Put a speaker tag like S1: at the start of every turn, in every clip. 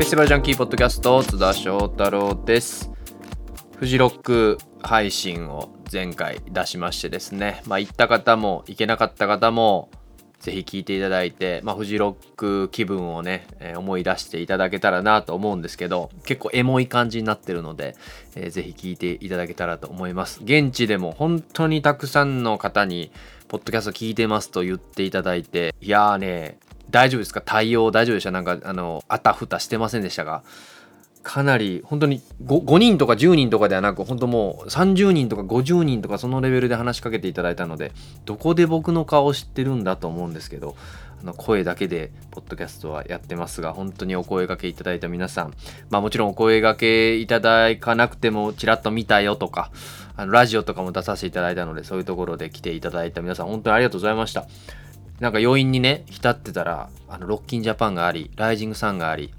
S1: フェスティバルジャンキーポッドキャスト津田翔太郎ですフジロック配信を前回出しましてですねまあ行った方も行けなかった方もぜひ聞いていただいて、まあ、フジロック気分をね、えー思い出していただけたらなと思うんですけど、結構エモい感じになってるので、えーぜひ聞いていただけたらと思います。現地でも本当にたくさんの方に、ポッドキャスト聞いてますと言っていただいて、いやーね、大丈夫ですか？対応大丈夫でした？なんか、あの、あたふたしてませんでしたが、かなり本当に 5, 5人とか10人とかではなく本当もう30人とか50人とかそのレベルで話しかけていただいたのでどこで僕の顔を知ってるんだと思うんですけどあの声だけでポッドキャストはやってますが本当にお声掛けいただいた皆さんまあもちろんお声掛けいただかなくてもちらっと見たよとかあのラジオとかも出させていただいたのでそういうところで来ていただいた皆さん本当にありがとうございました。なんか余韻にね浸ってたらあのロッキンジャパンがありライジングサンがあり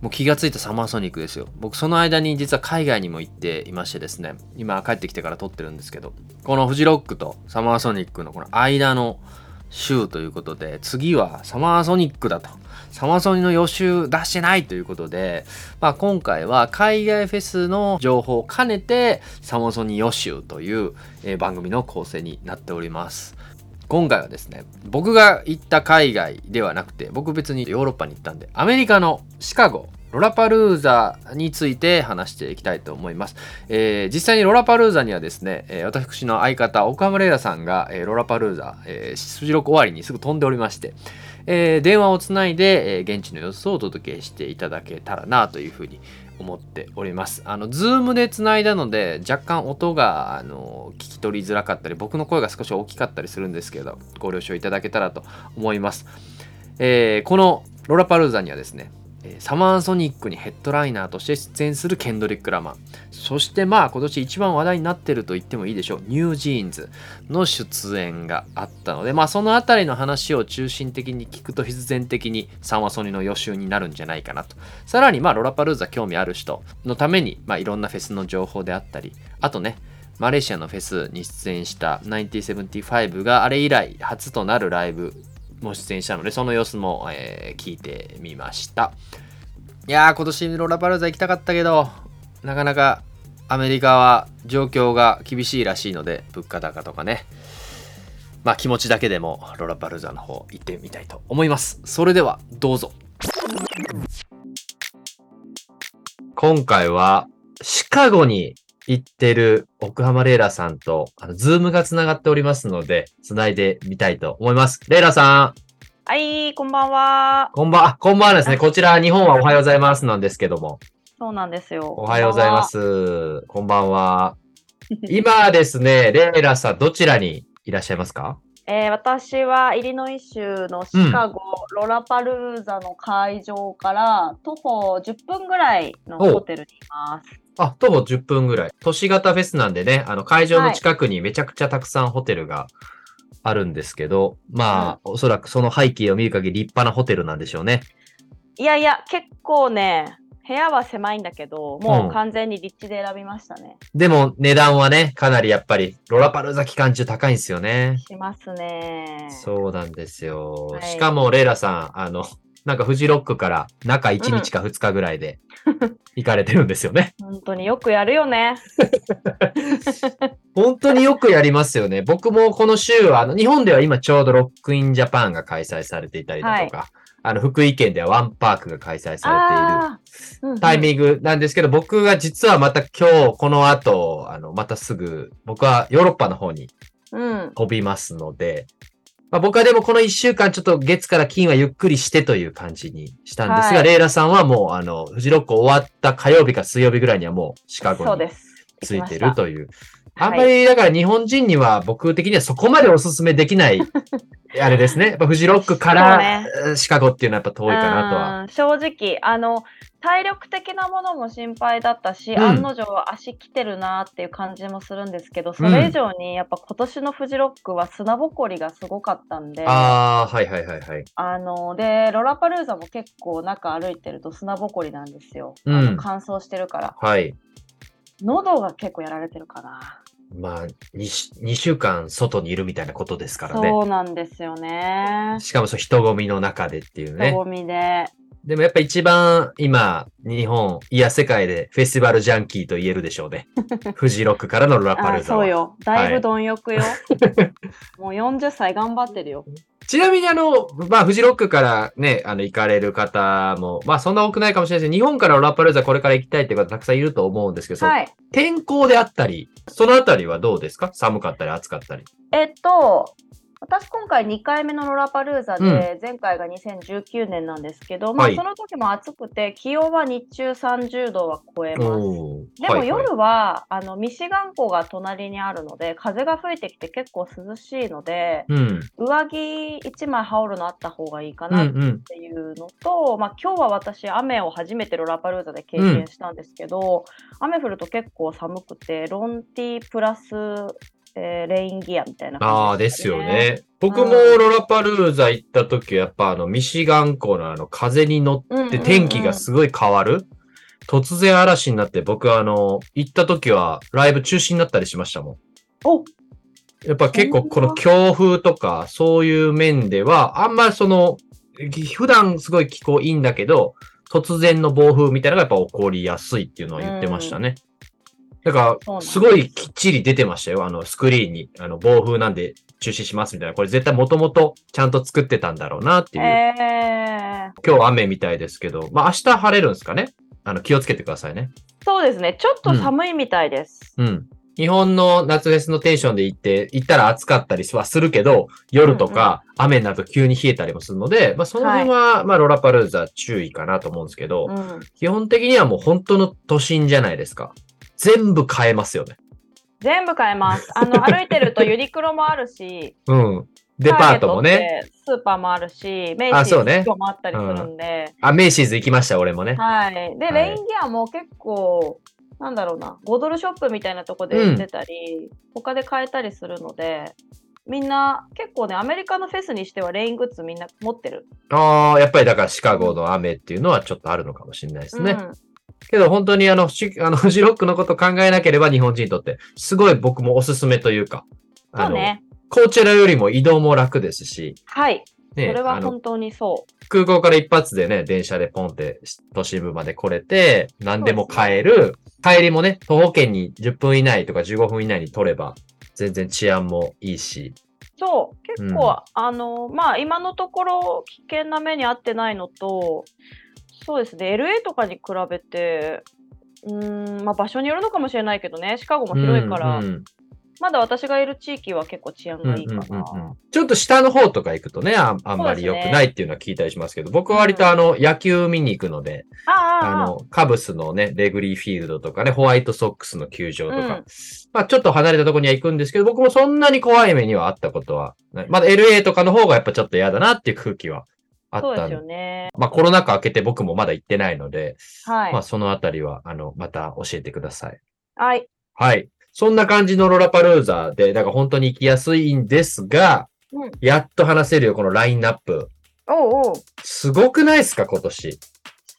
S1: もう気がついたサマーソニックですよ。僕その間に実は海外にも行っていましてですね、今帰ってきてから撮ってるんですけど、このフジロックとサマーソニックのこの間の週ということで、次はサマーソニックだと。サマーソニの予習出してないということで、まあ今回は海外フェスの情報を兼ねてサマーソニ予習という、え番組の構成になっております。今回はですね僕が行った海外ではなくて僕別にヨーロッパに行ったんでアメリカのシカゴロラパルーザについて話していきたいと思います、えー実際にロラパルーザにはですね、えー私の相方奥浜レイラさんが、えーロラパルーザ、えー、出力終わりにすぐ飛んでおりまして、えー電話をつないで、えー現地の様子をお届けしていただけたらなというふうに思っております。あの、 Zoom でつないだので、若干音が、あの、聞き取りづらかったり、僕の声が少し大きかったりするんですけど、ご了承いただけたらと思います。えーこのロラパルーザにはですね、サマーソニックにヘッドライナーとして出演するケンドリック・ラマー。そしてまあ今年一番話題になってると言ってもいいでしょう。 NewJeans の出演があったのでまあそのあたりの話を中心的に聞くと必然的にサマソニの予習になるんじゃないかなと。さらにまあロラパルーザ興味ある人のためにまあいろんなフェスの情報であったりあとねマレーシアのフェスに出演した1975があれ以来初となるライブも出演したのでその様子も、えー聞いてみました。いやー今年ロラパルーザ行きたかったけどなかなかアメリカは状況が厳しいらしいので物価高とかね。まあ気持ちだけでもロラパルーザの方行ってみたいと思います。それではどうぞ。今回はシカゴに行ってる奥浜レイラさんと、あの、 Zoom がつながっておりますので、つないでみたいと思います。レイラさん、
S2: はい、こんばんは。
S1: こんばん、あこんばんはですね。こちら、日本はおはようございますなんですけども。
S2: そうなんですよ。
S1: おはようございま。す。こんばんは。今ですね、レイラさん、どちらにいらっしゃいますか？
S2: えー私はイリノイ州のシカゴ、ロラパルーザの会場から徒歩10分ぐらいのホテルにいます。
S1: あ、徒歩10分ぐらい。都市型フェスなんでね、あの、会場の近くにめちゃくちゃたくさんホテルがあるんですけど、まあ、おそらくその背景を見る限り立派なホテルなんでしょうね。
S2: いやいや、結構ね、部屋は狭いんだけど、も
S1: うん
S2: う完全に立地で選びましたね。
S1: でも値段はね、かなりやっぱり、ロラパルーザ期間中高いんですよね。
S2: しますね。
S1: そうなんですよ。
S2: はい
S1: しかも、レイラさん、あの、なんかフジロックから中1日か2日ぐらいで行かれてるんですよね。
S2: 本当によくやるよね。
S1: 本当によくやりますよね。僕もこの週は、あの、日本では今ちょうどロックインジャパンが開催されていたりだとか、あの、福井県ではワンパークが開催されているタイミングなんですけど、僕が実はまた今日この後、あの、またすぐ、僕はヨーロッパの方に
S2: うん。
S1: 飛びますので、まあ、僕はでもこの1週間ちょっと月から金はゆっくりしてという感じにしたんですが、
S2: はい
S1: レイラさんはもうあの、フジロック終わった火曜日か水曜日ぐらいにはもうシカゴに。ついてるという。あんまりだから日本人には僕的にはそこまでおすすめできない、あれですね。やっぱフジロックから、シカゴっていうのはやっぱ遠いかなとは。
S2: うん正直あの体力的なものも心配だったし、
S1: うん
S2: 案の定足来てるなっていう感じもするんですけどそれ以上にやっぱ今年のフジロックは砂ぼこりがすごかったんであ
S1: ああ、はいはいはいはい。
S2: のでロラパルーザも結構中歩いてると砂ぼこりなんですよ、あ
S1: うん
S2: の乾燥してるから
S1: はい。
S2: 喉が結構やられてるかな、
S1: まあ2、2週間外にいるみたいなことですからね。
S2: そうなんですよね
S1: しかもそう人混みの中でっていうね
S2: 人。混みで
S1: でもやっぱ一番今、日本、いや世界でフェスティバルジャンキーと言えるでしょうね。フジロックからのロラパルーザは。
S2: そうよ。だいぶ貪欲よ。もう40歳頑張ってるよ。
S1: ちなみにあの、まあ、フジロックからね、あの、行かれる方も、まあ、そんな多くないかもしれないですけど、日本からロラパルーザこれから行きたいっていう方たくさんいると思うんですけど、
S2: はい。
S1: 天候であったり、そのあたりはどうですか？寒かったり暑かったり。
S2: えっと、私今回2回目のロラパルーザで、前回が2019年なんですけど、まあ
S1: はい
S2: その時も暑くて気温は日中30度は超えます。でも夜は、あのミシガン湖が隣にあるので風が吹いてきて結構涼しいので
S1: うん。
S2: 上着1枚羽織るのあった方がいいか
S1: うんう。
S2: なっていうんのと、まあ、今日は私雨を初めてロラパルーザで経験したんですけど、雨降ると結構寒くてロンティープラス、えーレインギアみたいな
S1: ああ、
S2: 感じ
S1: ですよ。ね。僕も
S2: うん
S1: ロラパルーザ行った時は、やっぱあの、ミシガン湖のあの、風に乗って
S2: うんうんうん
S1: 天気がすごい変わる。突然嵐になって、僕はあの、行った時はライブ中止になったりしましたもん。
S2: お
S1: やっぱ結構この強風とか、そういう面では、あんまその、普段すごい気候いいんだけど、突然の暴風みたいなのがやっぱ起こりやすいっていうのは言ってましたね。だから、
S2: す
S1: すごいきっちり出てましたよ。あの、スクリーンに。あの、暴風なんで中止しますみたいな。これ絶対もともとちゃんと作ってたんだろうなっていう。
S2: えー、
S1: 今日雨みたいですけど、まあ明日晴れるんですかね？あの、気をつけてくださいね。
S2: そうですねちょっと寒いみたいです。
S1: うん。日本の夏フェスのテンションで行って、行ったら暑かったりはするけど、夜とか雨になると急に冷えたりもするので、まあその辺は、まあロラパルーザ注意かなと思うんですけど、
S2: うん、
S1: 基本的にはもう本当の都心じゃないですか。全部変えますよね。
S2: 全部買えます。あの 歩いてるとユニクロもあるし、
S1: うん。デパートもね。
S2: スーパーもあるし、メイシ
S1: あそうね
S2: ーズもあったりするんで、
S1: あ、メイシーズ行きました、俺もね。
S2: はい。で、
S1: はい
S2: レインギアも結構、なんだろうな、5ドルショップみたいなとこで売ってたり、他で買えたりするので、みんな結構ね、アメリカのフェスにしてはレイングッズみんな持ってる。
S1: ああ、やっぱりだからシカゴの雨っていうのはちょっとあるのかもしれないですね。
S2: うん
S1: けど本当にあの、しあの、フジロックのこと考えなければ日本人にとって、すごい僕もおすすめというか、あの、
S2: そうね。
S1: コーチェラよりも移動も楽ですし、
S2: はい。そ
S1: ね、
S2: れは本当にそう。
S1: 空港から一発でね、電車でポンって都心部まで来れて、何でも買える。帰りもね、徒歩圏に10分以内とか15分以内に取れば、全然治安もいいし。
S2: そう、結構、
S1: うん
S2: あの、まあ、今のところ危険な目に遭ってないのと、そうですね、LA とかに比べて、うーん、まあ、場所によるのかもしれないけどね、シカゴも広いから、
S1: うんうん
S2: まだ私がいる地域は結構治安がいいかな。
S1: うんうんうんうん。ちょっと下の方とか行くとね、ああんまり良くないっていうのは聞いたりしますけど、僕は割とあの、野球見に行くので、
S2: あ
S1: の、カブスのね、レグリーフィールドとかね、ホワイトソックスの球場とか、
S2: うん。
S1: まあちょっと離れたところには行くんですけど、僕もそんなに怖い目にはあったことはない。まだ LA とかの方がやっぱちょっと嫌だなっていう空気はあ
S2: そうです
S1: ったんで。
S2: よね。
S1: まあコロナ禍明けて僕もまだ行ってないので、
S2: はい。
S1: まあそのあたりは、あの、また教えてください。
S2: はい。
S1: はい。そんな感じのロラパルーザで、だから本当に行きやすいんですが、
S2: うん
S1: やっと話せるよ、このラインナップ。
S2: おうおう。
S1: すごくないですか、今年？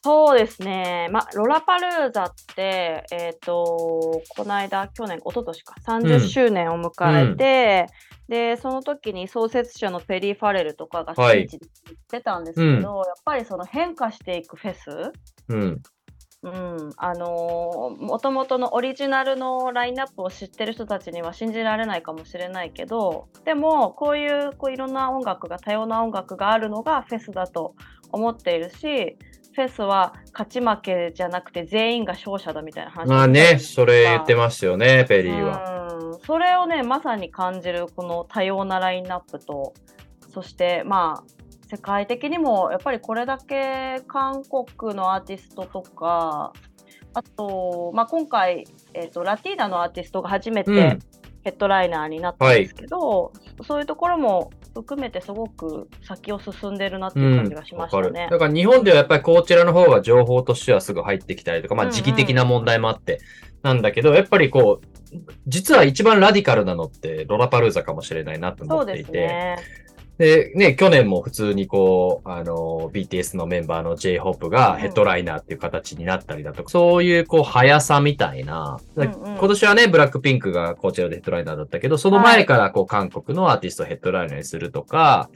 S2: そうですね。まあ、ロラパルーザって、えっ、と、この間、去年、一昨年か、30周年を迎えて、で、その時に創設者のペリー・ファレルとかがスピ
S1: はい。
S2: ーチで言ってたんですけど、やっぱりその変化していくフェス、
S1: うん。
S2: うん、あのー、もともとのオリジナルのラインナップを知ってる人たちには信じられないかもしれないけど、でも、こういうこういろんな音楽が、多様な音楽があるのがフェスだと思っているし、フェスは勝ち負けじゃなくて全員が勝者だみたいな話
S1: まあね、それ言ってますよね、ペリーは。
S2: うん、それをね、まさに感じるこの多様なラインナップと、そしてまあ、世界的にもやっぱりこれだけ韓国のアーティストとか、あと、まあ、今回、えーと、ラティーナのアーティストが初めて
S1: うん
S2: ヘッドライナーになったんですけど、そういうところも含めてすごく先を進んでるなっていう感じがしましたね
S1: る。。だから日本ではやっぱりこちらの方が情報としてはすぐ入ってきたりとか、まあ
S2: うんうん
S1: 時期的な問題もあって、なんだけど、やっぱりこう、実は一番ラディカルなのってロラパルーザかもしれないなと思っていて、
S2: ね。
S1: で、ね、去年も普通にこう、あの、BTS のメンバーの J-HOP がヘッドライナーっていう形になったりだとか、そういうこう、速さみたいな、
S2: うんうん。
S1: 今年はね、ブラックピンクがこちらでヘッドライナーだったけど、その前からこう、韓国のアーティストをヘッドライナーにするとか、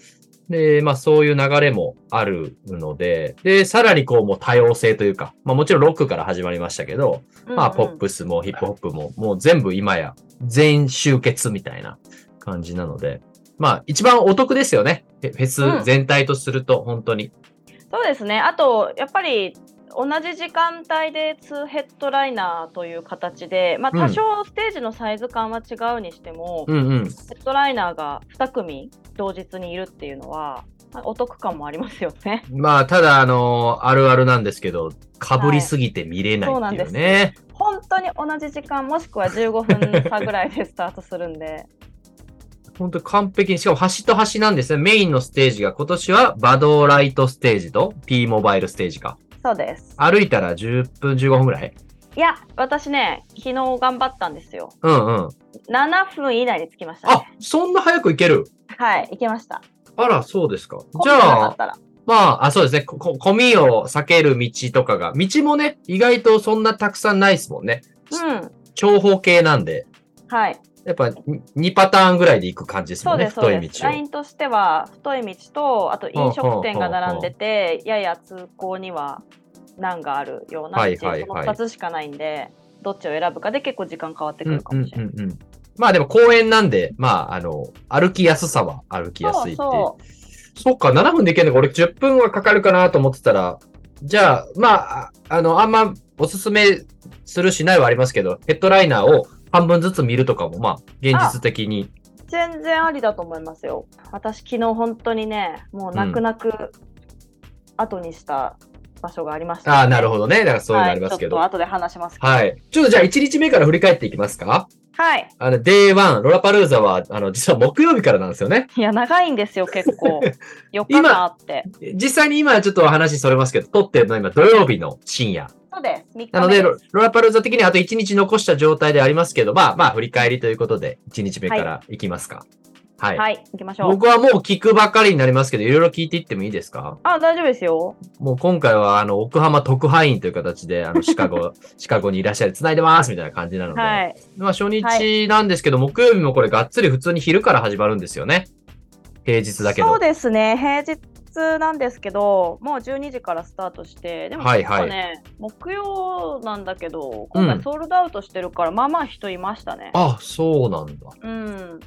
S1: で、まあそういう流れもあるので、で、さらにこうもう多様性というか、まあもちろんロックから始まりましたけど、まあポップスもヒップホップももう全部今や全集結みたいな感じなので、まあ一番お得ですよね。フェス全体とすると本当に。
S2: そうですね。あと、やっぱり同じ時間帯で2ヘッドライナーという形で、まあ、多少ステージのサイズ感は違うにしても、
S1: うんうん、
S2: ヘッドライナーが2組同日にいるっていうのは、お得感もありますよね。
S1: まあ、ただ、あのー、あるあるなんですけど、かぶりすぎて見れないっていうね。はい、
S2: 本当に同じ時間、もしくは15分差ぐらいでスタートするんで。
S1: 本当完璧に、しかも端と端なんですね。メインのステージが今年はバドーライトステージと P モバイルステージか。
S2: そうです。
S1: 歩いたら10分15分ぐらい？
S2: いや、私ね、昨日頑張ったんですよ。
S1: うんうん。7
S2: 分以内に着きました、ね、
S1: あ、そんな早く行ける？
S2: はい、行けました。
S1: あら、そうですか。じゃあ、まあ、あ、そうですね。こ、みを避ける道とかが、道もね、意外とそんなたくさんないですもんね。
S2: うん。
S1: 長方形なんで。
S2: はい。
S1: やっぱ2パターンぐらいで行く感じですもんね、太い道
S2: ラインとしては、太い道と、あと飲食店が並んでて、やや通行には難があるような道、その2つしかないんで、どっちを選ぶかで結構時間変わってくるかもしれない。うんうんうん。うん、
S1: まあでも公園なんで、まあ、あの、歩きやすさは歩きやすいって。そうか、7分で行けるのか、俺10分はかかるかなと思ってたら、じゃあ、まあ、あの、あんまおすすめするしないはありますけど、ヘッドライナーを半分ずつ見るとかも、まあ、現実的に。
S2: 全然ありだと思いますよ。私、昨日本当にね、もう泣く泣く後にした場所がありました、
S1: ねうん、ああ、なるほどね。だからそういうのありますけど。
S2: はい、ちょっと後で話します
S1: はい。ちょっとじゃあ1日目から振り返っていきますか
S2: はい。
S1: あの、Day1、ロラパルーザは、あの、実は木曜日からなんですよね。
S2: いや、長いんですよ、結構。4日間あって。
S1: 実際に今ちょっと話それますけど、撮ってるのは今土曜日の深夜。
S2: です。
S1: なのでロ、ロラパルーザ的にはあと1日残した状態でありますけど、まあまあ振り返りということで、1日目からいきますか。
S2: はい。はい、行きましょう。
S1: 僕はもう聞くばかりになりますけど、いろいろ聞いていってもいいですか？
S2: あ、大丈夫ですよ。
S1: もう今回は、あの、奥浜特派員という形で、あの、シカゴ、シカゴにいらっしゃる、繋いでますみたいな感じなので。はい。まあ初日なんですけど、はい、木曜日もこれがっつり普通に昼から始まるんですよね。平日だけど。
S2: そうですね。平日なんですけど、もう12時からスタートして、でも結構ね、はいはい、木曜なんだけど、今回ソールドアウトしてるから、うん、まあまあ人いましたね。
S1: あ、そうなんだ。
S2: うん。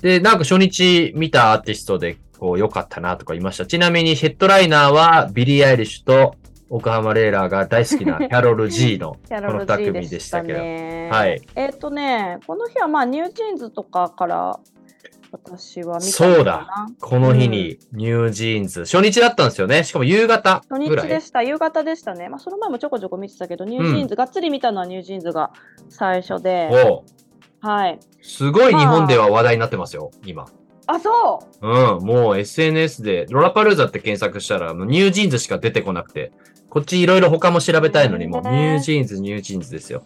S1: で、なんか初日見たアーティストで、こう、良かったなとか言いました。ちなみにヘッドライナーはビリー・アイリッシュと奥浜レイラが大好きな キャロル・ジーの この2組でしたけど。はい。
S2: えっ、とね、この日はまあニュージーンズとかから私は見た
S1: そうだ。この日にニュージーンズ、うん、初日だったんですよね。しかも夕方
S2: 初日でした。夕方でしたね。まあその前もちょこちょこ見てたけど、ニュージーンズ、うん、がっつり見たのはニュージーンズが最初で。はい。
S1: すごい日本では話題になってますよ、今。
S2: あ、そ
S1: ううん、もう SNS で、ロラパルーザって検索したら、ニュージーンズしか出てこなくて、こっちいろいろ他も調べたいのに、もうニュージーンズ、ニュージーンズですよ。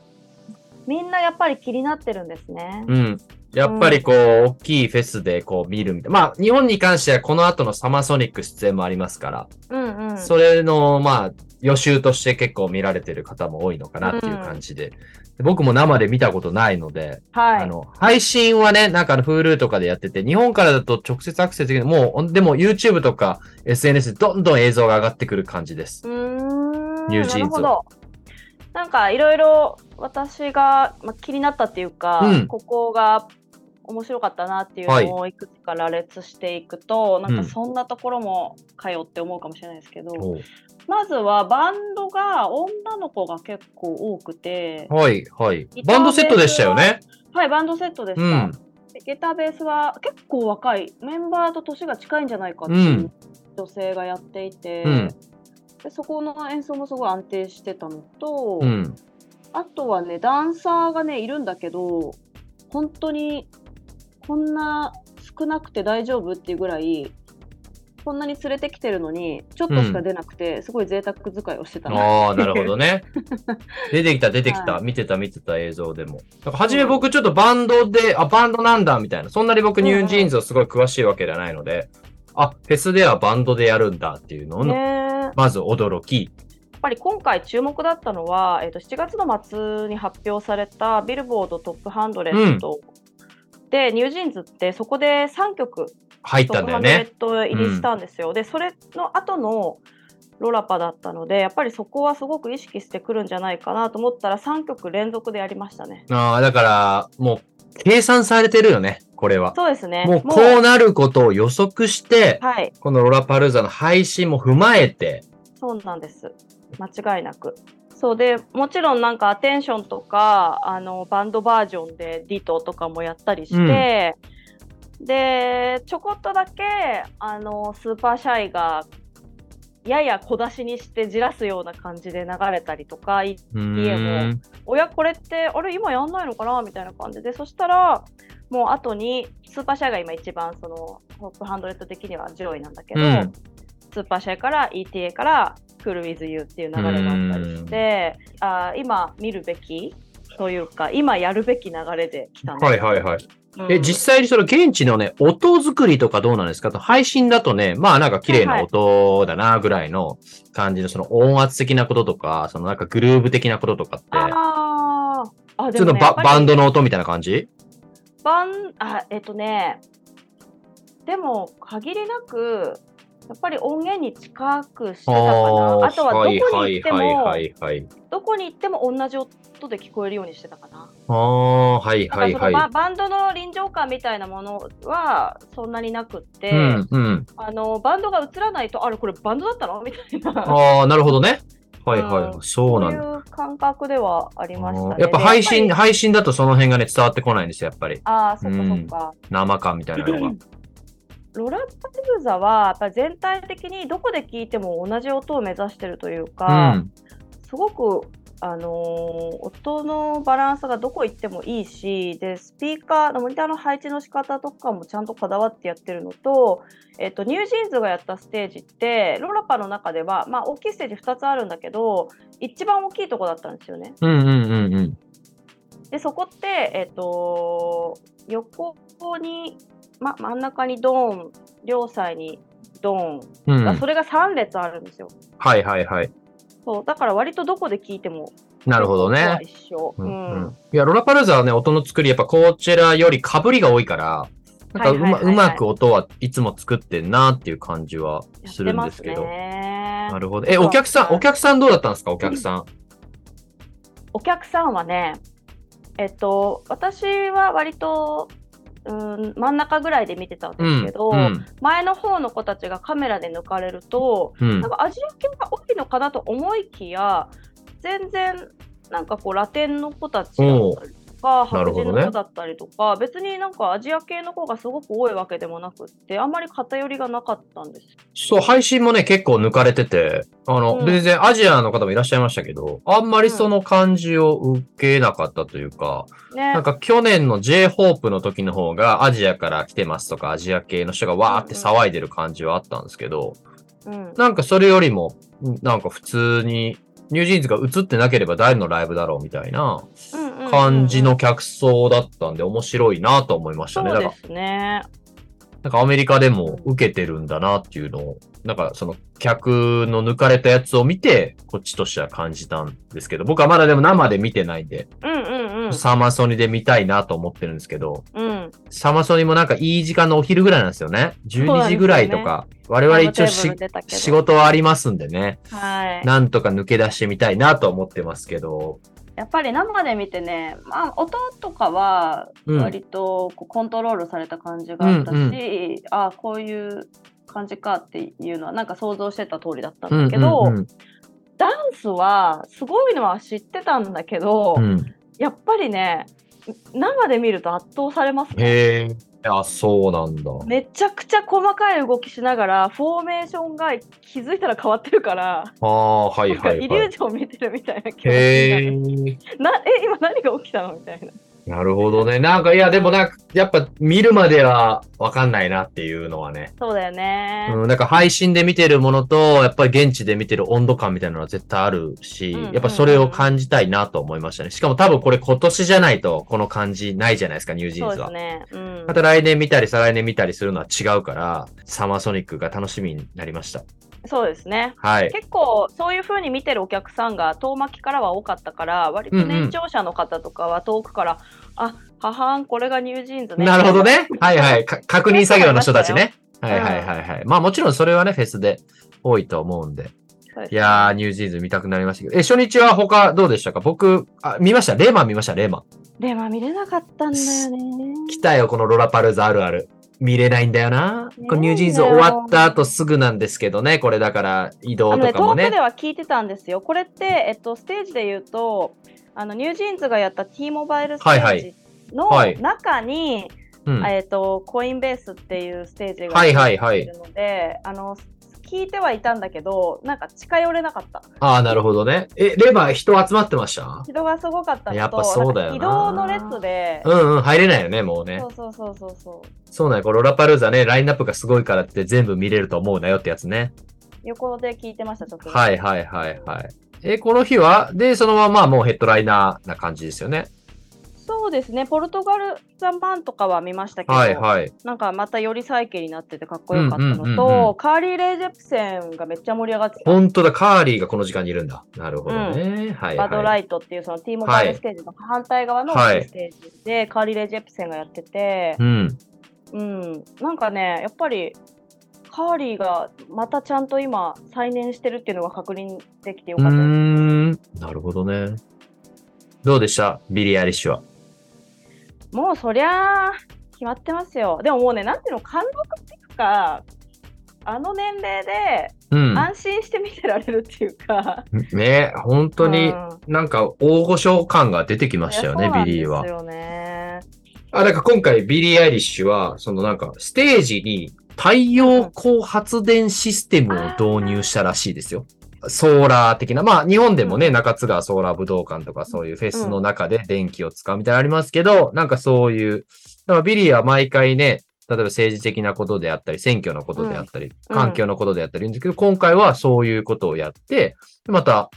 S2: みんなやっぱり気になってるんですね。
S1: うん。やっぱりこう、うん、大きいフェスでこう見るみたいな。まあ、日本に関してはこの後のサマーソニック出演もありますから、
S2: うんうん、
S1: それの、まあ、予習として結構見られてる方も多いのかなっていう感じで。うん、僕も生で見たことないので、
S2: はい、
S1: あの、配信はね、なんかの Hulu とかでやってて、日本からだと直接アクセスできる。もう、でも YouTube とか SNS でどんどん映像が上がってくる感じです。
S2: うん。
S1: ニュージーンズ。
S2: なんかいろいろ私が、ま、気になったっていうか、うん、ここが面白かったなっていうのをい。くつか羅列していくと、はい、なんかそんなところもかよって思うかもしれないですけど、う。ん、まずはバンドが女の子が結構多くて
S1: はいはい。バンドセットでしたよね。
S2: はいバンドセットでした、うん、ギターベースは結構若いメンバーと年が近いんじゃないかっていう女性がやっていて、うん、でそこの演奏もすごい安定してたのと、あとはねダンサーがねいるんだけど本当にこんな少なくて大丈夫っていうぐらいこんなに連れてきてるのにちょっとしか出なくて、うん、すごい贅沢使いをしてた
S1: ああなるほどね。出てきた出てきた、はい、見てた見てた映像でも。初め僕ちょっとバンドで、あバンドなんだみたいな。そんなに僕ニュージーンズをすごい詳しいわけではないので、うん、あフェスではバンドでやるんだっていうのの、まず驚き
S2: やっぱり今回注目だったのは、えー、と7月の末に発表されたビルボードトップハンドレット、うんででニュージーンズってそこで3曲
S1: 入ったんだよね。
S2: ト入りしたんですよ。でそれの後のロラパだったのでやっぱりそこはすごく意識してくるんじゃないかなと思ったら3曲連続でやりましたね。
S1: ああ、だから、もう、計算されてるよね、これは。
S2: そうですね。
S1: もう、こうなることを予測して、
S2: はい、
S1: このロラパルーザの配信も踏まえて、
S2: そうなんです。間違いなく。そうでもちろんなんかアテンションとかあのバンドバージョンでディトとかもやったりして、でちょこっとだけあのスーパーシャイがやや小出しにしてじらすような感じで流れたりとかいう
S1: ーん。
S2: も。おやこれってあれ今やんないのかなみたいな感じでそしたらもう後にスーパーシャイが今一番そのホップハンドレッド的には上位なんだけど、
S1: うん。
S2: スーパーシャイから ETA からクールウィズユーっていう流れがあったりしてあー今見るべきというか今やるべき流れで来たんです
S1: はいはいはい。
S2: うん。
S1: え、実際にその現地のね、音作りとかどうなんですか？と配信だとね、まあなんか綺麗な音だなぐらいの感じのその音圧的なこととか、そのなんかグルーブ的なこととかって、
S2: あー。あでもねやっぱり
S1: バンドの音みたいな感じ？
S2: バンあえっとねでも限りなくやっぱり音源に近くしてたかな。あとはどこに行っても、
S1: はいはいはいはい。
S2: どこに行っても同じ音で聞こえるようにしてたかな。
S1: ああ、はいはいはい。
S2: ババンドの臨場感みたいなものはそんなになくって、
S1: うんうん。
S2: あのバンドが映らないとあれこれバンドだったの？みたいな
S1: ああ、なるほどね。はいはい。
S2: うん
S1: そうなんだ。
S2: いう感覚ではありましたね。
S1: やっぱ配
S2: で
S1: 信、配信だとその辺がね、伝わってこないんですよ、やっぱり。
S2: ああそっかそっか。
S1: 生感みたいなのが。
S2: ロラパルーザはやっぱり全体的にどこで聞いても同じ音を目指してるという
S1: う
S2: か、
S1: ん。
S2: すごく、あのー音のバランスがどこ行ってもいいしでスピーカーのモニターの配置の仕方とかもちゃんとこだわってやってるのと,、えっとニュージーンズがやったステージってロラパの中では、まあ、大きいステージ2つあるんだけど一番大きいとこだったんですよね。
S1: うんうんうんうん。
S2: でそこって、えっと横に、ま、真ん中にドーン両サイにドーン
S1: うん。
S2: が、それが3列あるんですよ。
S1: はいはいはい。
S2: そうだから割とどこで聞いても
S1: なるほどね。
S2: 一緒。
S1: う
S2: うん
S1: んうんいや、ロラパルーザはね、音の作り、やっぱこちらより被りが多いから、なんかうま,、
S2: はいはいはいはいう
S1: まく音はいつも作ってんなっていう感じはするんですけど。
S2: ね
S1: なるほど。え、お客さん、お客さんどうだったんですか？お客さん。
S2: お客さんはね、えっと、私は割と、うん、真ん中ぐらいで見てたんで
S1: うん。
S2: すけど、
S1: うん。
S2: 前の方の子たちがカメラで抜かれると、
S1: うん
S2: なんかアジア系が多いのかなと思いきや、全然なんかこうラテンの子たちか、白人の子だったりとか、別になんかアジア系の子がすごく多いわけでもなくって、あんまり偏りがなかったんです。
S1: そう、配信もね、結構抜かれてて、あの、
S2: うん
S1: 全然アジアの方もいらっしゃいましたけど、あんまりその感じを受けなかったというか、
S2: ね
S1: なん。か去年の J-HOPE の時の方がアジアから来てますとか、アジア系の人がわーって騒いでる感じはあったんですけど、
S2: うん
S1: なんかそれよりも、んなんか普通に、ニュージーンズが映ってなければ誰のライブだろうみたいな感じの客層だったんで面白いなと思いましたね。
S2: そうですね。
S1: なんかアメリカでも受けてるんだなっていうのを、なんかその客の抜かれたやつを見て、こっちとしては感じたんですけど、僕はまだでも生で見てないんで、
S2: うんうんうん。
S1: サマソニで見たいなと思ってるんですけど、
S2: うん。
S1: サマソニもなんかいい時間のお昼ぐらいなんですよね。12
S2: そうなんですよね
S1: 時ぐらいとか。我々一応仕事はありますんでね。
S2: はい。
S1: なんとか抜け出してみたいなと思ってますけど。
S2: やっぱり生で見てね、まあ、音とかは
S1: うん
S2: 割とこうコントロールされた感じがあったし、
S1: うんう
S2: ああこういう感じかっていうのはなんか想像してた通りだった
S1: うんん
S2: だけど、
S1: うんうん
S2: ダンスはすごいのは知ってたんだけど、
S1: うん
S2: やっぱりね生で見ると圧倒されますね。
S1: あ、そうなんだ。
S2: めちゃくちゃ細かい動きしながらフォーメーションが気づいたら変わってるから、
S1: ああ、はいはいはい。
S2: イリュージョン見てるみたいな気持ち
S1: へ
S2: に。な
S1: え
S2: 今何が起きたの？みたいな。
S1: なるほどね。なんか、いや、でもなんか、やっぱ見るまではわかんないなっていうのはね。
S2: そうだよね。
S1: うん、なんか配信で見てるものと、やっぱり現地で見てる温度感みたいなのは絶対あるし、
S2: うんうんうん
S1: やっぱそれを感じたいなと思いましたね。しかも多分これ今年じゃないとこの感じないじゃないですか、ニュージーンズは。
S2: そうですね。うん
S1: また来年見たり再来年見たりするのは違うから、サマーソニックが楽しみになりました。
S2: そうですね。
S1: はい。
S2: 結構そういう風に見てるお客さんが遠巻きからは多かったから割と年長者の方とかは遠くから、あははんこれがニュージーンズね
S1: なるほどね。はいはい。か確認作業の人たちね。はいはいはいはい。まあもちろんそれはね、フェスで多いと思うんで。いやー、ニュージーンズ見たくなりましたけど。え、初日は他どうでしたか？僕、あ、見ました。レーマン見ました、レーマン。
S2: でまあ見れなかったんだよね
S1: 来たよ、このロラパルーズあるある。見れないんだよな。これニュージーンズ終わった後すぐなんですけどね。これだから
S2: あ移動
S1: とかもね。
S2: では聞いてたんですよこれって、えっと、ステージで言うとあのニュージーンズがやった T モバイルステージの
S1: はい
S2: 中に、
S1: うん。
S2: えっと、コインベースっていうステージが
S1: はいはいはい
S2: いるので、あの聞いてはいたんだけどなんか近寄れなかった
S1: ああ、なるほどね。え、レイは人集まってました？
S2: 人がすごかったのと
S1: やっぱそうだよ
S2: 移動の列で、
S1: うんうん、入れないよね、もうね
S2: そ。うそうそうそうそう
S1: そうなんや、これロラパルーザね、ラインナップがすごいからって全部見れると思うなよってやつね。
S2: 横で聞いてましたちょっと
S1: はいはいはいはい。え、この日は？で、そのままもうヘッドライナーな感じですよね。
S2: そうですねポルトガルザンバンとかは見ましたけど、
S1: はいはい。
S2: なんかまたよりサイケになっててかっこよかったのと、
S1: うんうんうんうん
S2: カーリー・レイ・ジェプセンがめっちゃ盛り上がってた。
S1: ほんとだ、カーリーがこの時間にいるんだ。なるほどね。はい
S2: バド
S1: はい。
S2: ライとっていうその T モバイルステージの反対側の
S1: はい
S2: ステージで、カーリー・レイ・ジェプセンがやってて
S1: う、ん。
S2: うん、なんかね、やっぱりカーリーがまたちゃんと今再燃してるっていうのが確認できてよ
S1: うー
S2: かったです。
S1: ん。なるほどね。どうでした？ビリー・アイリッシュは。
S2: もうそりゃあ決まってますよ。でももうね、なんていうの、貫禄っていうか、あの年齢で
S1: うん。
S2: 安心して見てられるっていうか、
S1: ね本当に
S2: うん
S1: なんか大御所感が出てきましたよね、
S2: うなん
S1: ビリーは。あ、だから今回ビリー・アイリッシュは、そのなんかステージに太陽光発電システムを導入したらしいですよ。ソーラー的な。まあ日本でもね、
S2: うん
S1: 中津川ソーラー武道館とかそういうフェスの中で電気を使うみたいなのありますけど、なんかそういう、だからビリーは毎回ね、例えば政治的なことであったり、選挙のことであったり、
S2: うん
S1: 環境のことであったり言うんですけど、今回はそういうことをやって、でまた、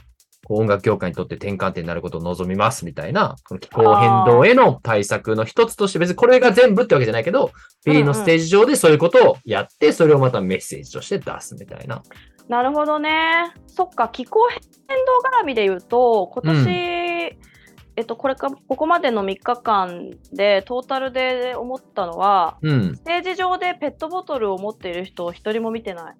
S1: 音楽業界にとって転換点になることを望みますみたいな、この気候変動への対策の一つとして、別にこれが全部ってわけじゃないけど、ビリーのステージ上でそういうことをやって、それをまたメッセージとして出すみたいな。
S2: なるほどね。そっか、気候変動絡みで言うと、今年、えっと、これか、ここまでの3日間で、トータルで思ったのは、
S1: うん。
S2: ステージ上でペットボトルを持っている人を一人も見てない。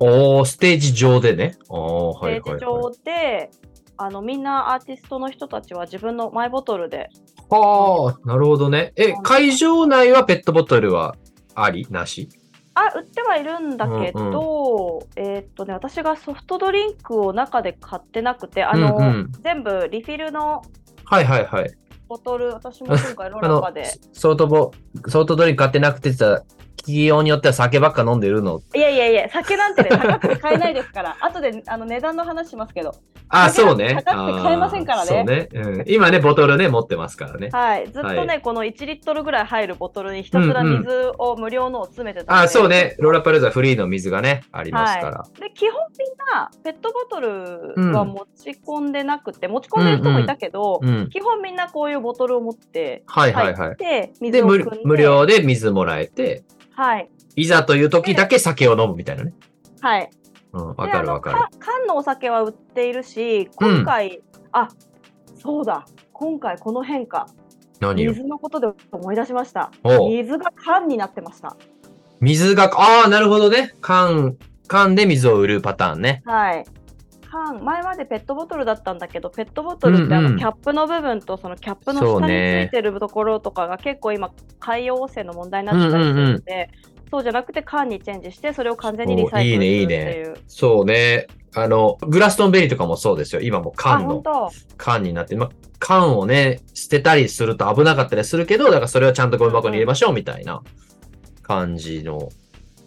S1: おー、ステージ上でね。おー、
S2: ス
S1: はいはい、
S2: テージ上
S1: はい。
S2: で、あのみんなアーティストの人たちは自分のマイボトルで、
S1: はあ、なるほどね。え、会場内はペットボトルはあり？なし？
S2: あ売ってはいるんだけど、えーっとね、私がソフトドリンクを中で買ってなくて、あの、
S1: うんうん
S2: 全部リフィルの
S1: はいはいはい。
S2: ボトル、私も今回
S1: の
S2: ラパで。、
S1: ソートボ、ソートドリンク買ってなくてさ、企業によっては酒ばっか飲んでるの。
S2: いやいやいや、酒なんてね、高くて買えないですから、後であの値段の話しますけど、
S1: あ、そうね。
S2: 高くて買えませんからね
S1: そうね、うん。今ね、ボトルね、持ってますからね。
S2: はい、ずっとね、
S1: は
S2: この1リットルぐらい入るボトルにひたすら
S1: うんうん
S2: 水を無料のを詰めてたんで、
S1: あ、そうね。ローラパルーザフリーの水がね、ありますから。
S2: で基本みんなペットボトルは
S1: うん
S2: 持ち込んでなくて、持ち込んでる人もいたけど、
S1: うん。
S2: 基本みんなこういうボトルを持って
S1: はいはいはい。で無料で水もらえて、
S2: はい
S1: いざという時だけ酒を飲むみたいなね。
S2: はい
S1: うん、わ
S2: で
S1: かるわかる。
S2: 缶のお酒は売っているし今回、あそうだ今回この変化
S1: 何よ？
S2: 水のことで思い出しました水が缶になってました
S1: 水が、ああ、なるほどね。缶、缶で水を売るパターンね。
S2: はい缶前までペットボトルだったんだけどペットボトルってあのキャップの部分とそのキャップの下についてるところとかが結構今海洋汚染の問題になってたりするので、そうじゃなくて缶にチェンジしてそれを完全にリサイクルするって
S1: おいいね
S2: いう。
S1: そうね。あの、グラストンベリーとかもそうですよ。今も缶の缶になって、まあ、缶をね、捨てたりすると危なかったりするけど、だからそれはちゃんとゴミ箱に入れましょうみたいな感じの。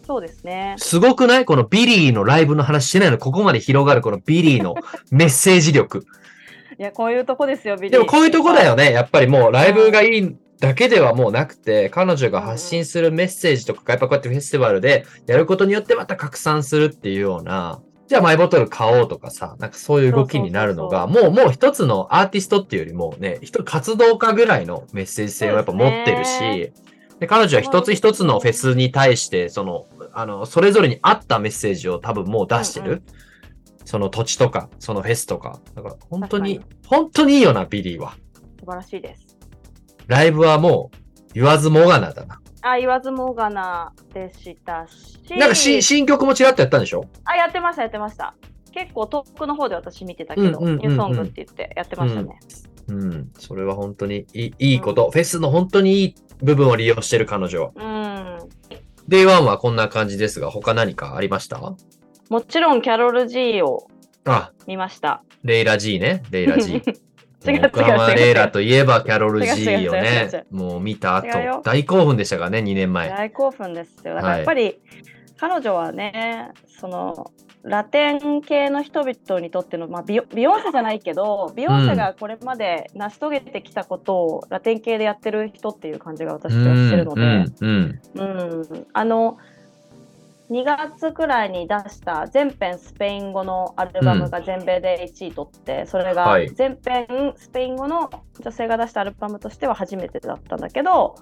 S2: そうですね。
S1: すごくない？このビリーのライブの話してないの？ここまで広がるこのビリーの メッセージ力。
S2: いやこういうとこですよビリー。
S1: でもこういうとこだよね。やっぱりもうライブがいいだけではもうなくて、彼女が発信するメッセージとかがやっぱこうやってフェスティバルでやることによってまた拡散するっていうような、じゃあマイボトル買おうとかさ、なんかそういう動きになるのが、もうもう一つのアーティストっていうよりもね、一活動家ぐらいのメッセージ性をやっぱ持ってるし、で彼女は一つ一つのフェスに対して、その、あの、それぞれに合ったメッセージを多分もう出してる。
S2: うんう
S1: その土地とか、そのフェスとか。だから本当に、本当にいいよな、ビリーは。
S2: 素晴らしいです。
S1: ライブはもう言わずもがなだな。
S2: あ、言わずもがなでしたし。
S1: なんかし新曲もちらっとやったんでしょ？
S2: あ、やってました、やってました。結構遠くの方で私見てたけど、
S1: うんうんうんうん
S2: ニューソングって言ってやってましたね。
S1: うん。それは本当にいいいいこと。フェスの本当にいい部分を利用してる彼女。
S2: うん。
S1: Day1 はこんな感じですが、他何かありました？
S2: もちろんキャロル G を
S1: あ、
S2: 見ました。
S1: レイラ G ね。レイラ G。
S2: 違う違う違う
S1: 岡山レイラといえばキャロル G よ
S2: 違う違う違う違
S1: ね
S2: う。
S1: もう見た後大興奮でしたからね、2年前。
S2: 大興奮ですよ。だからやっぱり、彼女はね、そのラテン系の人々にとっての、まあ、ビヨンセじゃないけど、ビヨンセがこれまで成し遂げてきたことをラテン系でやってる人っていう感じが私はしてるので、
S1: うん、うん、
S2: うん、あの2月くらいに出した全編スペイン語のアルバムが全米で1位取って、それが
S1: はい。
S2: 全編スペイン語の女性が出したアルバムとしては初めてだったんだけど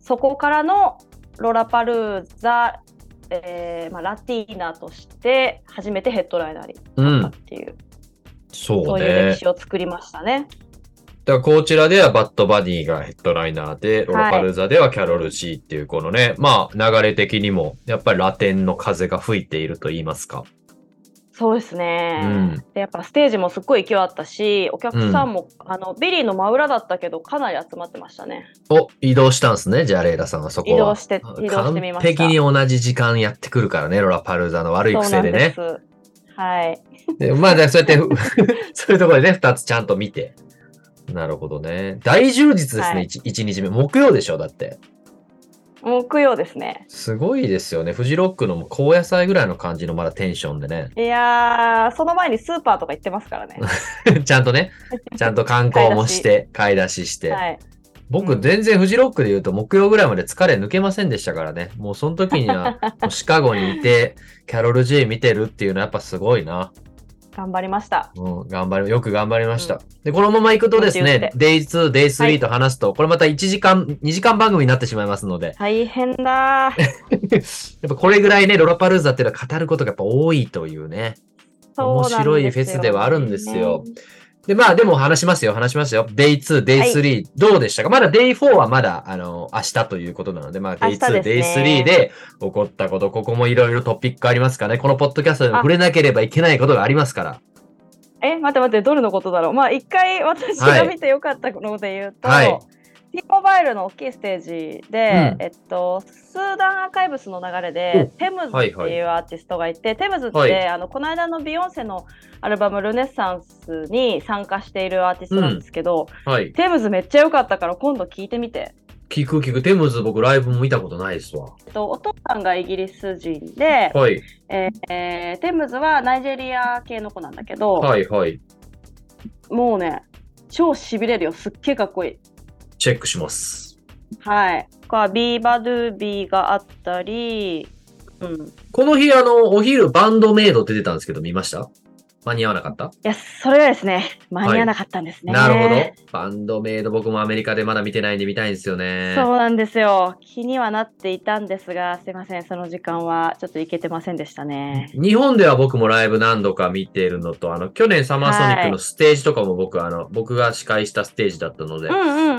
S2: そこからのロラパルーザ、えーまあ、ラティーナとして初めてヘッドライナーに
S1: うん。
S2: なったっていう、
S1: そう
S2: そういう歴
S1: ね。
S2: 史を作りましたね。
S1: だからこちらではバッドバディがヘッドライナーで、ロラパルーザではキャロル G っていうこのね、まあ流れ的にもやっぱりラテンの風が吹いていると言いますか。
S2: そうですね、
S1: うん
S2: でやっぱステージもすっごい勢いあったしお客さんも、あのビリーの真裏だったけどかなり集まってましたね
S1: お、移動したんですね、じゃあレイラさんはそこは。
S2: 移動して移動してみました
S1: 完璧に同じ時間やってくるからね、ロラパルーザの悪い癖でね。
S2: そうなんですはい
S1: でまあ、そうやって、そういうところでね、二つちゃんと見て。なるほどね。大充実ですね、
S2: はい
S1: 一一日目。木曜でしょ、だって。
S2: 木曜ですね
S1: すごいですよね。フジロックの高野菜ぐらいの感じのまだテンションでね。
S2: いやーその前にスーパーとか行ってますからね
S1: ちゃんとね、ちゃんと観光もして、買い出しして。
S2: はい
S1: 僕、
S2: うん
S1: 全然フジロックで言うと、木曜ぐらいまで疲れ抜けませんでしたからね。もうその時には、シカゴにいて、キャロル J 見てるっていうのはやっぱすごいな。
S2: 頑張りました。
S1: うん、頑張り、よく頑張りました。で、このまま行くとです
S2: 気持ち
S1: ね
S2: よ、く
S1: Day2、Day3 と話すと、これまた1時間、2時間番組になってしまいますので、
S2: 大変だ。ー
S1: やっぱこれぐらいね、ロラパルーザっていうのは語ることがやっぱ多いというね。面白いフェスではあるんですよ。で、まあでも話しますよ、話しますよ。Day2、Day3、どうでしたか？まだ Day4 はまだ、あの、明日ということなので、まあ
S2: 明日
S1: Day2、
S2: ですね。
S1: Day3 で起こったこと、ここもいろいろトピックありますからね？このポッドキャストでも触れなければいけないことがありますから。
S2: え待って待ってどれのことだろう？まあ一回私が見てよかったので言うと、
S1: はい
S2: T モバイルの大きいステージで、
S1: うん
S2: えっと、スーダンアーカイブスの流れで、テムズって
S1: はい
S2: いうアーティストがいて、テムズって、
S1: はい
S2: あのこの間のビヨンセのアルバム「ルネッサンス」に参加しているアーティストなんですけど、
S1: はい。
S2: テムズめっちゃ良かったから今度聞いてみて。
S1: 聞く聞く。テムズ僕ライブも見たことないですわ。
S2: えっと、お父さんがイギリス人で、
S1: はい。
S2: えーテムズはナイジェリア系の子なんだけど、
S1: はいはい。
S2: もうね超しびれるよすっげえかっこいい。
S1: チェックします。
S2: はい。こはビーバドゥービーがあったり、うん。
S1: この日、あの、お昼バンドメイドって出たんですけど、見ました？間に合わなかった？
S2: いや、それがですね、間に合わなかったんですね。
S1: なるほど。バンドメイド僕もアメリカでまだ見てないんで見たいんですよね。
S2: そうなんですよ。気にはなっていたんですが、すいません、その時間はちょっと行けてませんでしたね。
S1: 日本では僕もライブ何度か見ているのと、あの、去年サマーソニックのステージとかも僕、あの、僕が司会したステージだったので。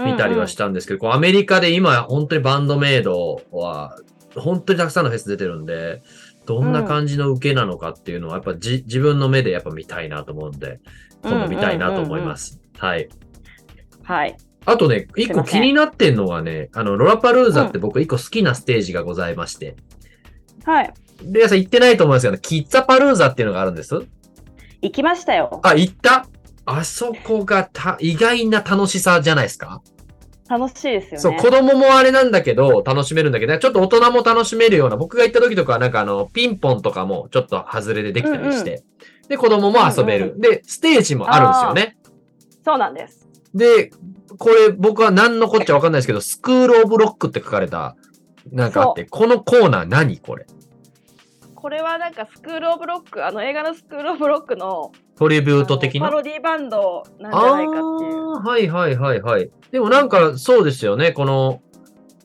S1: 見たりはしたんですけど、こうアメリカで今、本当にバンドメイドは、本当にたくさんのフェス出てるんで、どんな感じの受けなのかっていうのは、やっぱじ自分の目でやっぱ見たいなと思うんで、今度見たいなと思います。はい。
S2: はい。
S1: あとね、一個気になってんのがね、あの、ロラパルーザって僕一個好きなステージがございまして、
S2: はい。
S1: で、皆さん行ってないと思いますけど、キッザパルーザっていうのがあるんです。
S2: 行きましたよ。
S1: あ、行った？あそこがた意外な楽しさじゃないですか、
S2: 楽しいですよね。
S1: そう、子供もあれなんだけど、楽しめるんだけど、ちょっと大人も楽しめるような、僕が行った時とかはなんかあの、ピンポンとかもちょっと外れでできたりして、で、子供も遊べる、
S2: うん
S1: で、ステージもあるんですよね。
S2: そうなんです。
S1: で、これ僕は何のこっちゃわかんないですけど、スクールオブロックって書かれた、なんかあって、このコーナー何これ？
S2: これはなんかスクールオブロック、あの映画のスクールオブロックの
S1: トリビュート的な？
S2: パロディバンドなんじゃないかっていう。
S1: はいはいはいはい。でもなんかそうですよね。この、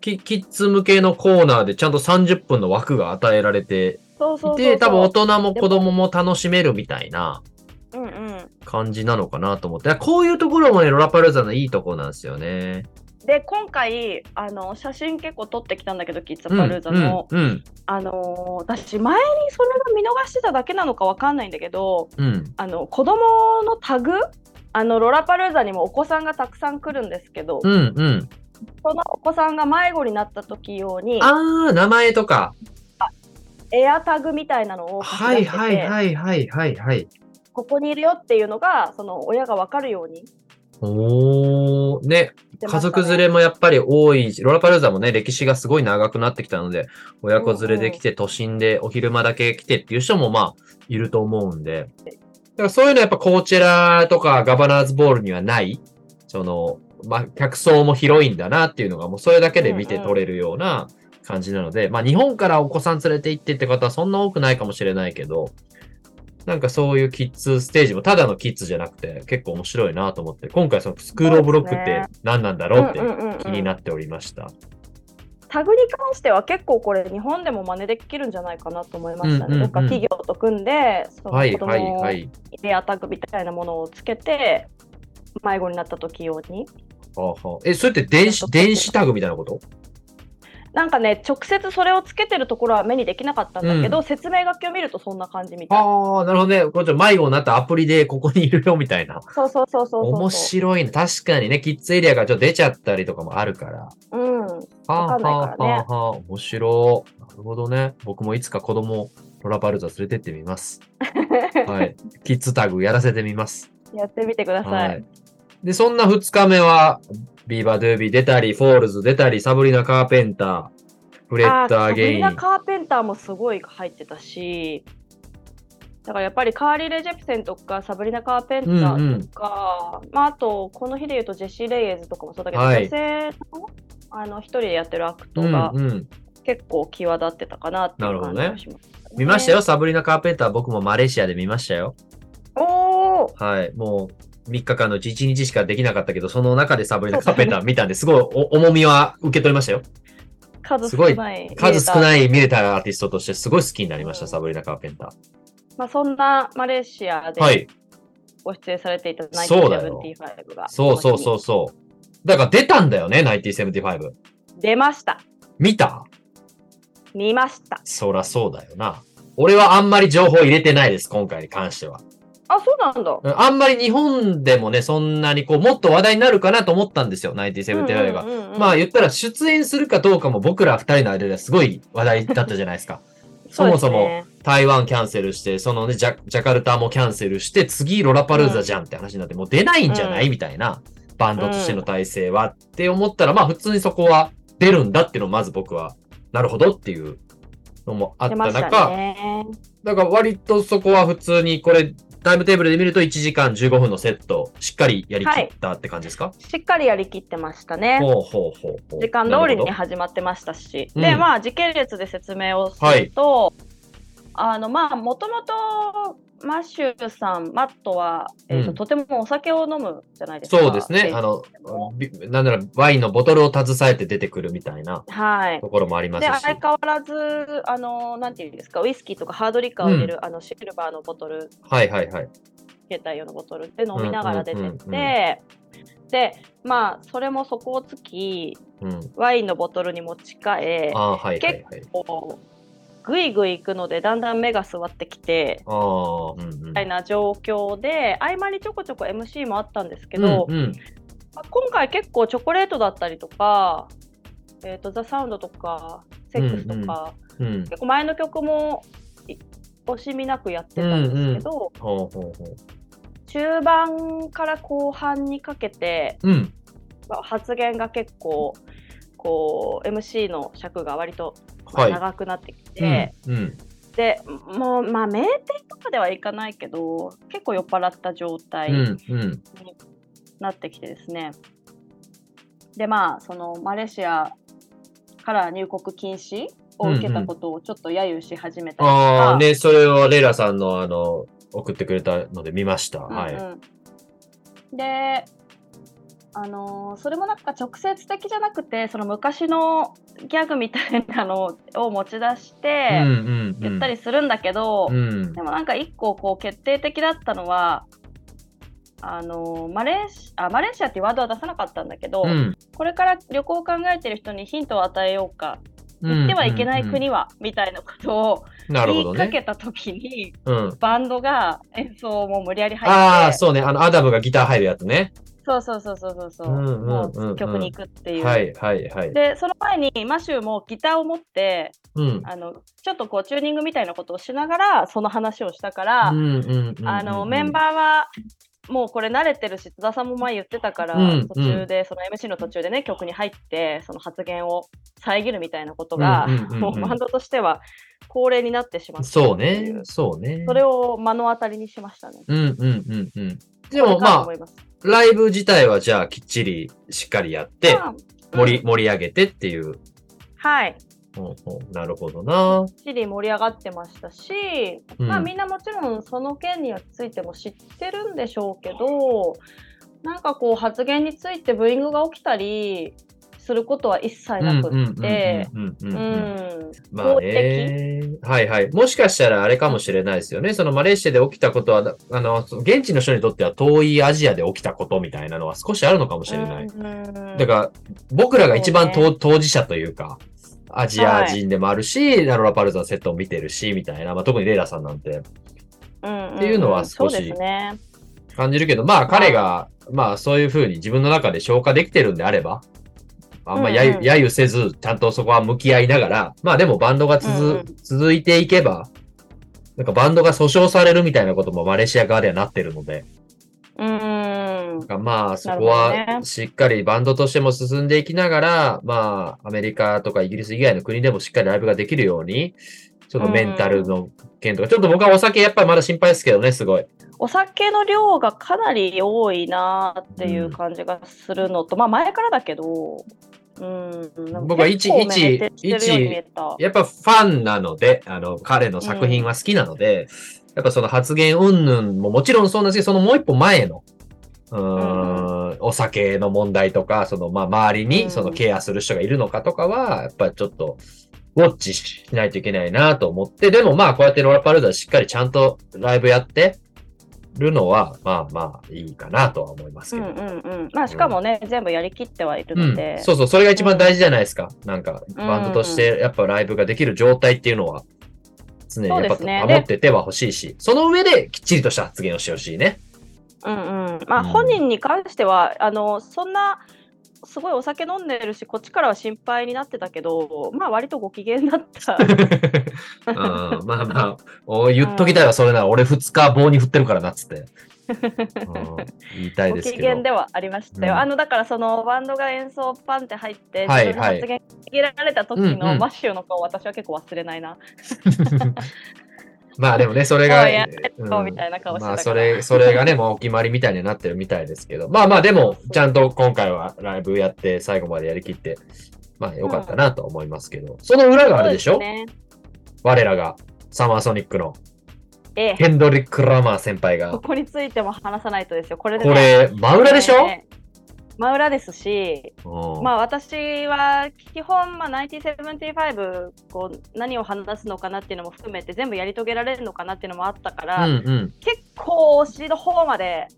S1: キ、キッズ向けのコーナーでちゃんと30分の枠が与えられて。いて、多分大人も子供も楽しめるみたいな。感じなのかなと思って。こういうところもね、ロラパルーザのいいところなんですよね。
S2: で、今回、あの、写真結構撮ってきたんだけど、キッズ
S1: うん
S2: パルーザの。
S1: うん、うん、
S2: あのー私、前にそれが見逃してただけなのかわかんないんだけど、
S1: うん。
S2: あの、子供のタグあの、ロラパルーザにもお子さんがたくさん来るんですけど、
S1: うん、うん。
S2: そのお子さんが迷子になった時用に、
S1: あー、名前とか。
S2: エアタグみたいなのを
S1: はい、はい、はい、はい、はい、はい。
S2: ここにいるよっていうのが、その親がわかるように
S1: おー、ね、家族連れもやっぱり多いし、ロラパルーザもね、歴史がすごい長くなってきたので、親子連れで来て、都心でお昼間だけ来てっていう人もまあ、いると思うんで。だからそういうのやっぱコーチェラとかガバナーズボールにはない、その、まあ、客層も広いんだなっていうのがもうそれだけで見て取れるような感じなので、まあ日本からお子さん連れて行ってって方はそんな多くないかもしれないけど、なんかそういうキッズステージもただのキッズじゃなくて結構面白いなと思って、今回そのスクールオブロックって何なんだろうって気になっておりました。
S2: タグに関しては結構これ日本でも真似できるんじゃないかなと思いましたね。
S1: うんうんうん
S2: どっか企業と組んで、その
S1: はい
S2: 子供
S1: はいはい。
S2: エアタグみたいなものをつけて、迷子になった時用に。
S1: はあはあえ、それって電子、電子タグみたいなこと？
S2: なんかね、直接それをつけてるところは目にできなかったんだけど、
S1: う
S2: 説明書きを見るとそんな感じみたい。
S1: ああ、なるほどね。これ迷子になったアプリでここにいるよみたいな。
S2: そうそうそうそう。
S1: 面白いね。確かにね、キッズエリアがちょっと出ちゃったりとかもあるから。
S2: うん。
S1: はあ
S2: わかんないからね
S1: はあはあはあ面白い。なるほどね。僕もいつか子供、ロラパルーザ連れてってみます。はい。キッズタグやらせてみます。
S2: やってみてくださ。
S1: はいい。で、そんな2日目は、ビーバードゥービー出たり、フォールズ出たり、サブリナ・カーペンター、フレッド・アゲイン。
S2: あ、サブリナ。カーペンターもすごい入ってたし、だからやっぱりカーリー・レイ・ジェプセンとかサブリナ・カーペンターとか、まあ、あとこの日で言うとジェシー・レイエーズとかもそうだけど、
S1: はい
S2: 女性のあの一人でやってるアクト
S1: うん
S2: が
S1: うん。
S2: 結構際立ってたかなっていう感じがします、
S1: 見ましたよ、サブリナ・カーペンター。僕もマレーシアで見ましたよ。
S2: おー
S1: はい。もう、3日間のうち1日しかできなかったけど、その中でサブリナ・カーペンター見たんで、すごいお重みは受け取りましたよ。
S2: 数少
S1: すごい
S2: ない
S1: 数少
S2: い、
S1: ない見れたアーティストとしてすごい好きになりました、
S2: うん
S1: サブリナ・カーペンタ
S2: まあ、そんなマレーシアで
S1: い。
S2: ご出演されていた
S1: そうだよ
S2: 1975が
S1: そうそうそうそう。だから出たんだよね、1975。
S2: 出ました
S1: 見た？
S2: 見ました
S1: そらそうだよな。俺はあんまり情報入れてないです、今回に関しては。
S2: あそうなんだ
S1: あんまり日本でもね、そんなにこう、もっと話題になるかなと思ったんですよ、1975が。
S2: うんうんうんうん
S1: まあ言ったら出演するかどうかも僕ら二人の間ではすごい話題だったじゃないですか。そもそも台湾キャンセルして、そのね、ジャジャカルタもキャンセルして、次ロラパルーザじゃんって話になって、もう出ないんじゃない、
S2: うん
S1: みたいな、バンドとしての体制は、って思ったら、まあ普通にそこは出るんだっていうのをまず僕は、なるほどっていうのもあった中、
S2: ね。
S1: だから割とそこは普通にこれ、タイムテーブルで見ると1時間15分のセット、しっかりやりきったって感じですか、
S2: しっかりやりきってましたね。
S1: ほうほうほう。
S2: 時間通りに始まってましたし。
S1: うん
S2: で、まあ、時系列で説明をすると、あの、まあ、もともと、マッシューさん、マットは、えーと
S1: うん
S2: とてもお酒を飲むじゃないですか。
S1: そうですね。あの、びなんならワインのボトルを携えて出てくるみたいな
S2: はい。
S1: ところもありま
S2: で、
S1: すし。
S2: 相変わらず、あの、なんていうんですか、ウイスキーとかハードリカーを入れる、あの、シルバーのボトル、
S1: はいはいはい。
S2: 携帯用のボトルで飲みながら出てって、
S1: うんうんうんうん
S2: で、まあ、それも底をつき、
S1: うん。
S2: ワインのボトルに持ち替え、
S1: はいはいはい。
S2: こうぐいぐい行くのでだんだん目が座ってきてみたいな状況で合間にちょこちょこ MC もあったんですけど、
S1: うんうん
S2: まあ今回結構チョコレートだったりとか、えー、とザ・サウンドとかセックスとか、
S1: うん。
S2: 結構前の曲もい惜しみなくやってたんですけど、
S1: ほうほうほ
S2: 中盤から後半にかけて
S1: う。うん。
S2: まあ発言が結構こう MC の尺が割と。長くなってきて。
S1: うん。うん。
S2: でもうまあ酩酊とかではいかないけど結構酔っ払った状態に
S1: うん。うん。
S2: なってきてですね、でまあそのマレーシアから入国禁止を受けたことをちょっと揶揄し始めたりとか、
S1: ああ、ね、それをレイラさんのあの、送ってくれたので見ました。はい。
S2: うんうんであのーそれもなんか直接的じゃなくてその昔のギャグみたいなのを持ち出して
S1: うんうん
S2: 言ったりするんだけど、
S1: うん
S2: でもなんか一個こう決定的だったのはあのーマレーシあマレーシアっていうワードは出さなかったんだけど、
S1: うん
S2: これから旅行を考えてる人にヒントを与えようか行ってはいけない国は、みたいなことを言いかけ
S1: ね。
S2: た時に
S1: うん。
S2: バンドが演奏も無理やり入って
S1: ああ、そうね。あの、アダムがギター入るやつね。
S2: そうそうそうそうそうそう、
S1: うんうんうんうん
S2: もう曲に行くっていう。
S1: はいはいはい。
S2: でその前にマシューもギターを持って
S1: うん。
S2: あのちょっとこうチューニングみたいなことをしながらその話をしたから、あのメンバーはもうこれ慣れてるし津田さんも前言ってたから、
S1: うん
S2: 途中でその MC の途中でね曲に入ってその発言を遮るみたいなことが、もうバンドとしては恒例になってしまって
S1: そうね。そうね。
S2: それを目の当たりにしましたね。
S1: うんうんうんうん。でもまあライブ自体はじゃあきっちりしっかりやって、
S2: まあ
S1: 盛り、
S2: うん
S1: 盛り上げてっていう。
S2: はい
S1: なるほどな。
S2: しり盛り上がってましたし、
S1: うん
S2: まあみんなもちろんその件についても知ってるんでしょうけどなんかこう発言についてブーイングが起きたりすることは一切なくって、
S1: うんうん
S2: う
S1: うんうんうん
S2: ん、
S1: まあね。はいはい。もしかしたらあれかもしれないですよね。そのマレーシアで起きたことは、あの、現地の人にとっては遠いアジアで起きたことみたいなのは少しあるのかもしれない。
S2: うん
S1: だから、僕らが一番
S2: そう
S1: 当当事者というか、アジア人でもあるし、ナロラパルザのセットを見てるし、みたいな、まあ、特にレイラさんなんて
S2: うん
S1: っていうのは少し。感じるけど、まあ彼が、まあそういうふうに自分の中で消化できてるんであれば、あんまやゆ、せず、ちゃんとそこは向き合いながら、まあでもバンドが続,、
S2: うんうん。
S1: 続いていけば、なんかバンドが訴訟されるみたいなこともマレーシア側ではなってるので、
S2: うん
S1: なんかまあそこはしっかりバンドとしても進んでいきながら、まあアメリカとかイギリス以外の国でもしっかりライブができるように、そのメンタルの件とか、ちょっと僕はお酒やっぱりまだ心配ですけどね、すごい。
S2: お酒の量がかなり多いなっていう感じがするのと、まあ前からだけど、うん、
S1: 僕は一一
S2: 徹底してるように見えた。
S1: やっぱファンなので、あの、彼の作品は好きなので、やっぱその発言云々ももちろんそうなんですけど、そのもう一歩前の、うーん、お酒の問題とか、その、まあ、周り
S2: うん。
S1: にそのケアする人がいるのかとかは、やっぱちょっと、ウォッチしないといけないなと思って、でもまあ、こうやってローラパルザしっかりちゃんとライブやってるのは、まあまあ、いいかなとは思いますけど。
S2: うんうんうん。まあしかもね、全部やりきってはいる
S1: うん
S2: ので、
S1: そうそう、それが一番大事じゃないですか。なんか、バンドとしてやっぱライブができる状態っていうのは、常にやっぱ守っててはほしいし、その上できっちりとした発言をしてほしいね。
S2: うんうん。まあ
S1: うん
S2: 本人に関しては、あの、そんな、すごいお酒飲んでるし、こっちからは心配になってたけど、まあ割とご機嫌だった。
S1: うん、まあまあ、お言っときたいわ、それなら俺2日棒に振ってるからなっつって。うん、言いたい
S2: ご
S1: ですけど。
S2: 機嫌ではありましたよ。
S1: うん
S2: あのだからそのバンドが演奏パンって入って、
S1: はい
S2: 自分の発言切られた時
S1: うんうん
S2: のマッシュの顔、私は結構忘れないな。
S1: まあでもね、それが、まあそれ、それがね、もうお決まりみたいになってるみたいですけど、まあまあでも、ちゃんと今回はライブやって最後までやりきって、まあ良かったなと思いますけど、その裏があるでしょ？
S2: ね。
S1: 我らが、サマーソニックの。
S2: ええ。
S1: ヘンドリック・ラマー先輩が。
S2: こ。こについても話さないとですよ。これでね。
S1: これ、真裏でしょ、
S2: ね真裏ですし、
S1: うん
S2: まあ私は基本、まあ、1975こう何を話すのかなっていうのも含めて全部やり遂げられるのかなっていうのもあったから、
S1: うんうん。
S2: 結構お尻の方まで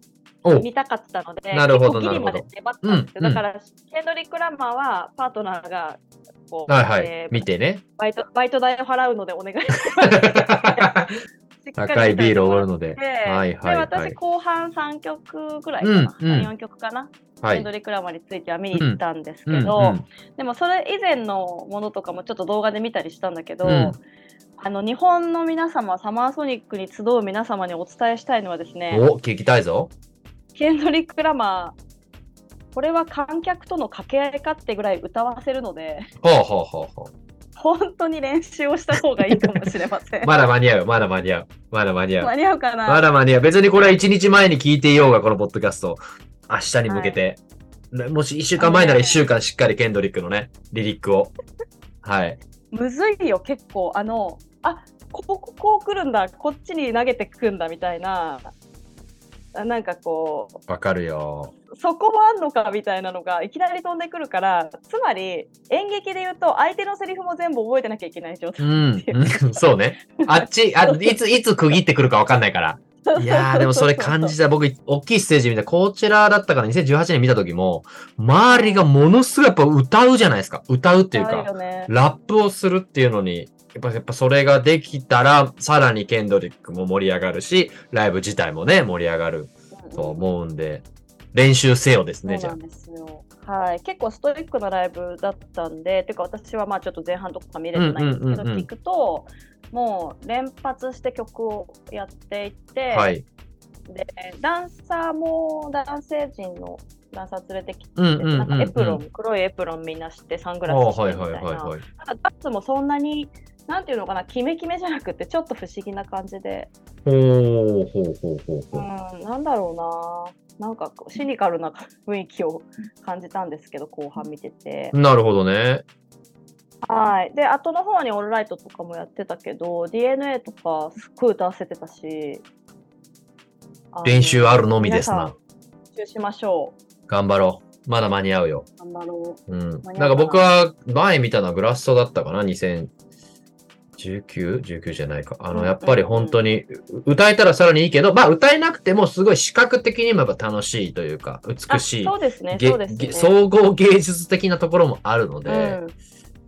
S1: お
S2: 見たかったので、結構ギリまで粘ったんですよ。
S1: なるほどうん
S2: だから、ケンドリック・ラマーはパートナーがこう、
S1: はいはい。
S2: えー
S1: 見てね。
S2: バイトバイト代を払うのでお願いします。
S1: 高いビールをおごるので。
S2: で
S1: はいはいは
S2: で私
S1: い。
S2: 後半3曲ぐらいかな、
S1: うんうん
S2: 3 4曲かな、
S1: はい
S2: ケンド。リック・ラマーについては見に行ったんですけ
S1: うん
S2: ど、
S1: うん
S2: でもそれ以前のものとかもちょっと動画で見たりしたんだけど、
S1: うん
S2: あの日本の皆様サマーソニックに集う皆様にお伝えしたいのはですね
S1: お、聞きたいぞ。
S2: ケンドリック・ラマーこれは観客との掛け合いかってぐらい歌わせるので
S1: ほうほうほうほう。
S2: 本当に練習をした方がいいかもしれません。
S1: まだ間に合う、まだ間に合う。まだ間に合う。
S2: 間に合うかな、
S1: まだ間に合う。別にこれは1日前に聞いていようが、このポッドキャスト。明日に向けて。ねもし1週間前なら1週間しっかりケンドリックのね、リリックを。はい。
S2: むずいよ結構あのあこここう来るんだこっちに投げてくんだみたいななんかこう
S1: わかるよ。
S2: そこもあんのかみたいなのがいきなり飛んでくるからつまり演劇で言うと相手のセリフも全部覚えてなきゃいけない状態
S1: うん。うんそうね。あっち、あいつ、いつ区切ってくるかわかんないから。いやー、でもそれ感じた。僕、大きいステージ見た、こちらだったから2018年見た時も、周りがものすごいやっぱ歌うじゃないですか。歌うっていうか、ラップをするっていうのに、やっぱ、やっぱそれができたら、さらにケンドリックも盛り上がるし、ライブ自体もね、盛り上がると思うんで、練習せよですね、じゃ
S2: そうなんですよ。はい、結構ストイックなライブだったんで、てか私はまあちょっと前半とか見れてないんですけど、聞くと、もう連発して曲をやっていて、
S1: あ。はい。
S2: でダンサーも男性陣のダンサー連れてきて、なんかエプロン、黒いエプロンみんなしてサング
S1: あ
S2: ラスして
S1: いは
S2: みたいな。
S1: いはいはい。
S2: ただダンスもそんなに、なんていうのかな、キメキメじゃなくて、ちょっと不思議な感じで、
S1: ほうほうほうほう
S2: う
S1: ほう。
S2: ん、なんだろうな、なんかこうシニカルな雰囲気を感じたんですけど、後半見てて。
S1: なるほどね。
S2: はい。で、後の方にオールライトとかもやってたけど、DNA とかすっごい歌わせてたし、
S1: 練習あるのみですな。。
S2: 練習しましょ
S1: 頑張ろう。まだ間に合うよ。
S2: う。頑張ろう。
S1: うん。なん
S2: か
S1: 僕は前見たのはグラッソだったかな ?2019?19 じゃないか。あの、
S2: うん
S1: やっぱり本当に、歌えたらさらにいいけど、まあ歌えなくてもすごい視覚的にもやっぱ楽しいというか、美しい。
S2: あそうですね、
S1: げ
S2: そうですね。
S1: げ総合芸術的なところもあるので、
S2: うん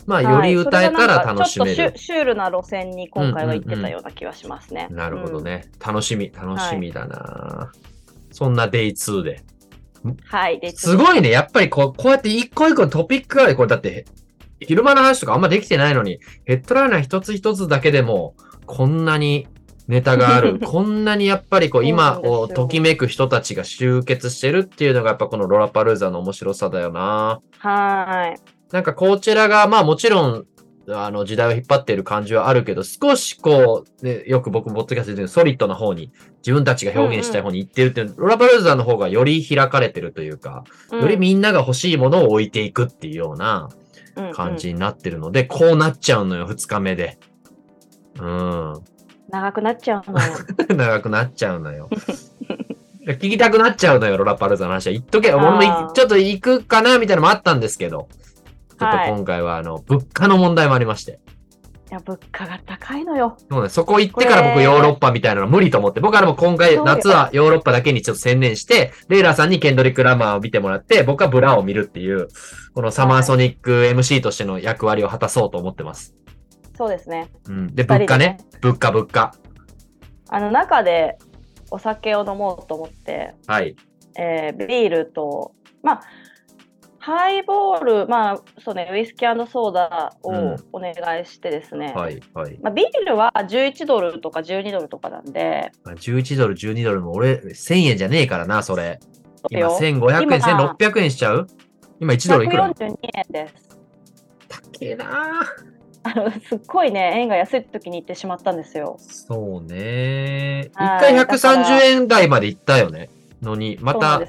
S1: まあより歌えたら楽しめる。
S2: はいシュールな路線に今回は行ってたような気はしますね。
S1: なるほどね。楽しみ、楽しみだな、そんな Day2 で。
S2: うん。はい。です
S1: ごいね。やっぱりこう、こうやって一個一個トピックがある。これだって、昼間の話とかあんまできてないのに、ヘッドライナー一つ一つだけでも、こんなにネタがある。こんなにやっぱりこう、今をときめく人たちが集結してるっていうのが、やっぱこのロラパルーザの面白さだよな。
S2: はい。
S1: なんかこちらが、まあもちろん、あの時代を引っ張っている感じはあるけど、少しこう、ね、よく僕もボッドキャストで言うソリッドな方に、自分たちが表現したい方に行ってるっていう、ロラパルーザの方がより開かれてるというか、よりみんなが欲しいものを置いていくっていうような感じになってるので、こうなっちゃうのよ、二日目で。うん。
S2: 長くなっちゃうの。
S1: 長くなっちゃうのよ。聞きたくなっちゃうのよ、ロラパルーザの話は。言っとけ。俺もい
S2: あー
S1: ちょっと行くかなみたいなのもあったんですけど、ちょっと
S2: はい
S1: 今回はあの、物価の問題もありまして。
S2: いや、物価が高いのよ。
S1: そうね、そこ行ってから僕ヨーロッパみたいなの無理と思って、僕はでも今回夏はヨーロッパだけにちょっと専念して、レイラーさんにケンドリック・ラマーを見てもらって、僕はブラを見るっていう、このサマーソニック MC としての役割を果たそうと思ってます。
S2: そうですね。
S1: うん。で物価ね。物価、物価。
S2: あの中でお酒を飲もうと思って、
S1: はい。
S2: えービールと、まあ、ハイボール、まあ、そうね、ウイスキーソーダを
S1: うん
S2: お願いしてですね、
S1: はい。はい。
S2: まあ、ビールは11ドルとか12ドルとかなんで、
S1: 11ドル、12ドルも俺、1000円じゃねえからな、それ。今、
S2: よ
S1: 1500円、
S2: 今
S1: 1600円しちゃう？今、1ドルいくら
S2: ？142円です。
S1: 高えな
S2: あのすっごいね、円が安い時に行ってしまったんですよ。
S1: そうね。一
S2: はい
S1: 回130円台まで行ったよね。のに、また。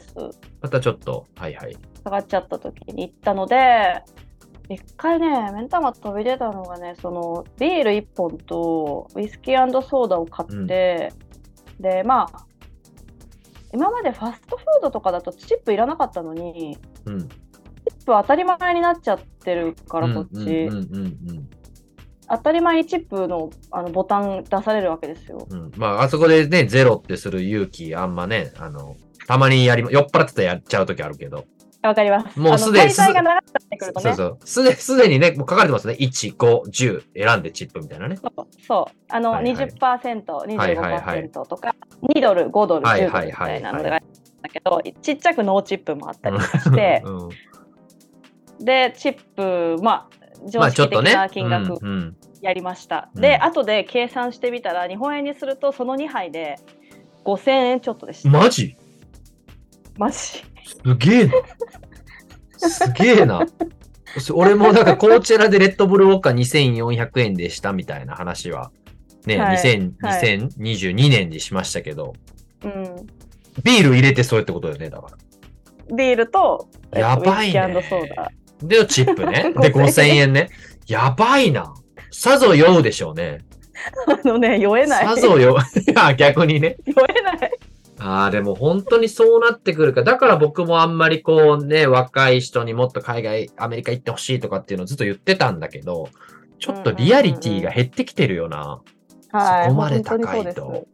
S1: またちょっと、はいはい。
S2: 下がっちゃった時に行ったので、一回ね、目ん玉飛び出たのがね、そのビール1本とウイスキーソーダを買って、で、まあ、今までファストフードとかだとチップいらなかったのに、
S1: うん。
S2: チップ当たり前になっちゃってるから、こっち、
S1: うんうんうん
S2: 当たり前にチップのあのボタン出されるわけですよ。
S1: うん。うん。まあ、あそこでね、ゼロってする勇気、あんまね、あの、たまにやり、酔っ払ってたらやっちゃうときあるけど。
S2: わかります。
S1: もうすでに。そうそう。すで、すでにね、もう書かれてますね。1、5、10選んでチップみたいなね。
S2: そうそうあの、
S1: はいはい
S2: 20%、
S1: はいはいはい
S2: 25%とか、2ドル、5ドル、
S1: はい
S2: 10ドルみたいなのがあるんだけど、ちっちゃくノーチップもあったりして、
S1: うん
S2: で、チップ、まあ、
S1: ま
S2: 常識的
S1: あちょっとね。
S2: な金額やりました。
S1: うん
S2: で、後で計算してみたら、日本円にすると、その2杯で5000円ちょっとでした。
S1: マジ？
S2: マジ？
S1: すげえな。すげえな。俺もなんかこちらでレッドブルウォッカ2400円でしたみたいな話は、ね、
S2: はい
S1: 2000
S2: はい
S1: 2022年にしましたけど、
S2: うん。
S1: ビール入れてそれってことだよね、だから。
S2: ビールと、えっと
S1: やばいね。で、チップね。で、
S2: 5000
S1: 5000円ね。やばいな。さぞ酔うでしょうね。
S2: あのね、酔えない。
S1: さぞ酔う。逆にね。
S2: 酔えない。
S1: ああ、でも本当にそうなってくるか。だから僕もあんまりこうね、若い人にもっと海外、アメリカ行ってほしいとかっていうのをずっと言ってたんだけど、ちょっとリアリティが減ってきてるよな。
S2: はい、
S1: そこまで高いと。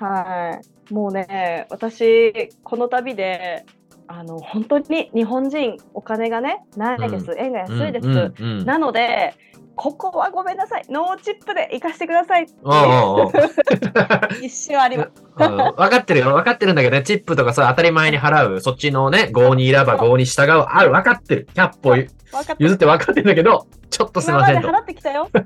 S2: はい、もうね、私この旅で。あの本当に日本人お金がねないです、円が安いです、
S1: うんうんうん
S2: なのでここはごめんなさいノーチップで行かせてくださいって 一瞬あります
S1: うん分かってるよ。分かってるんだけどね、チップとかそう当たり前に払う、そっちのね、合にいれば合に従う、ある、分かってる。100歩譲って分かってるんだけど、ちょっとすい
S2: 今ま
S1: せんと。
S2: 払ってきたよ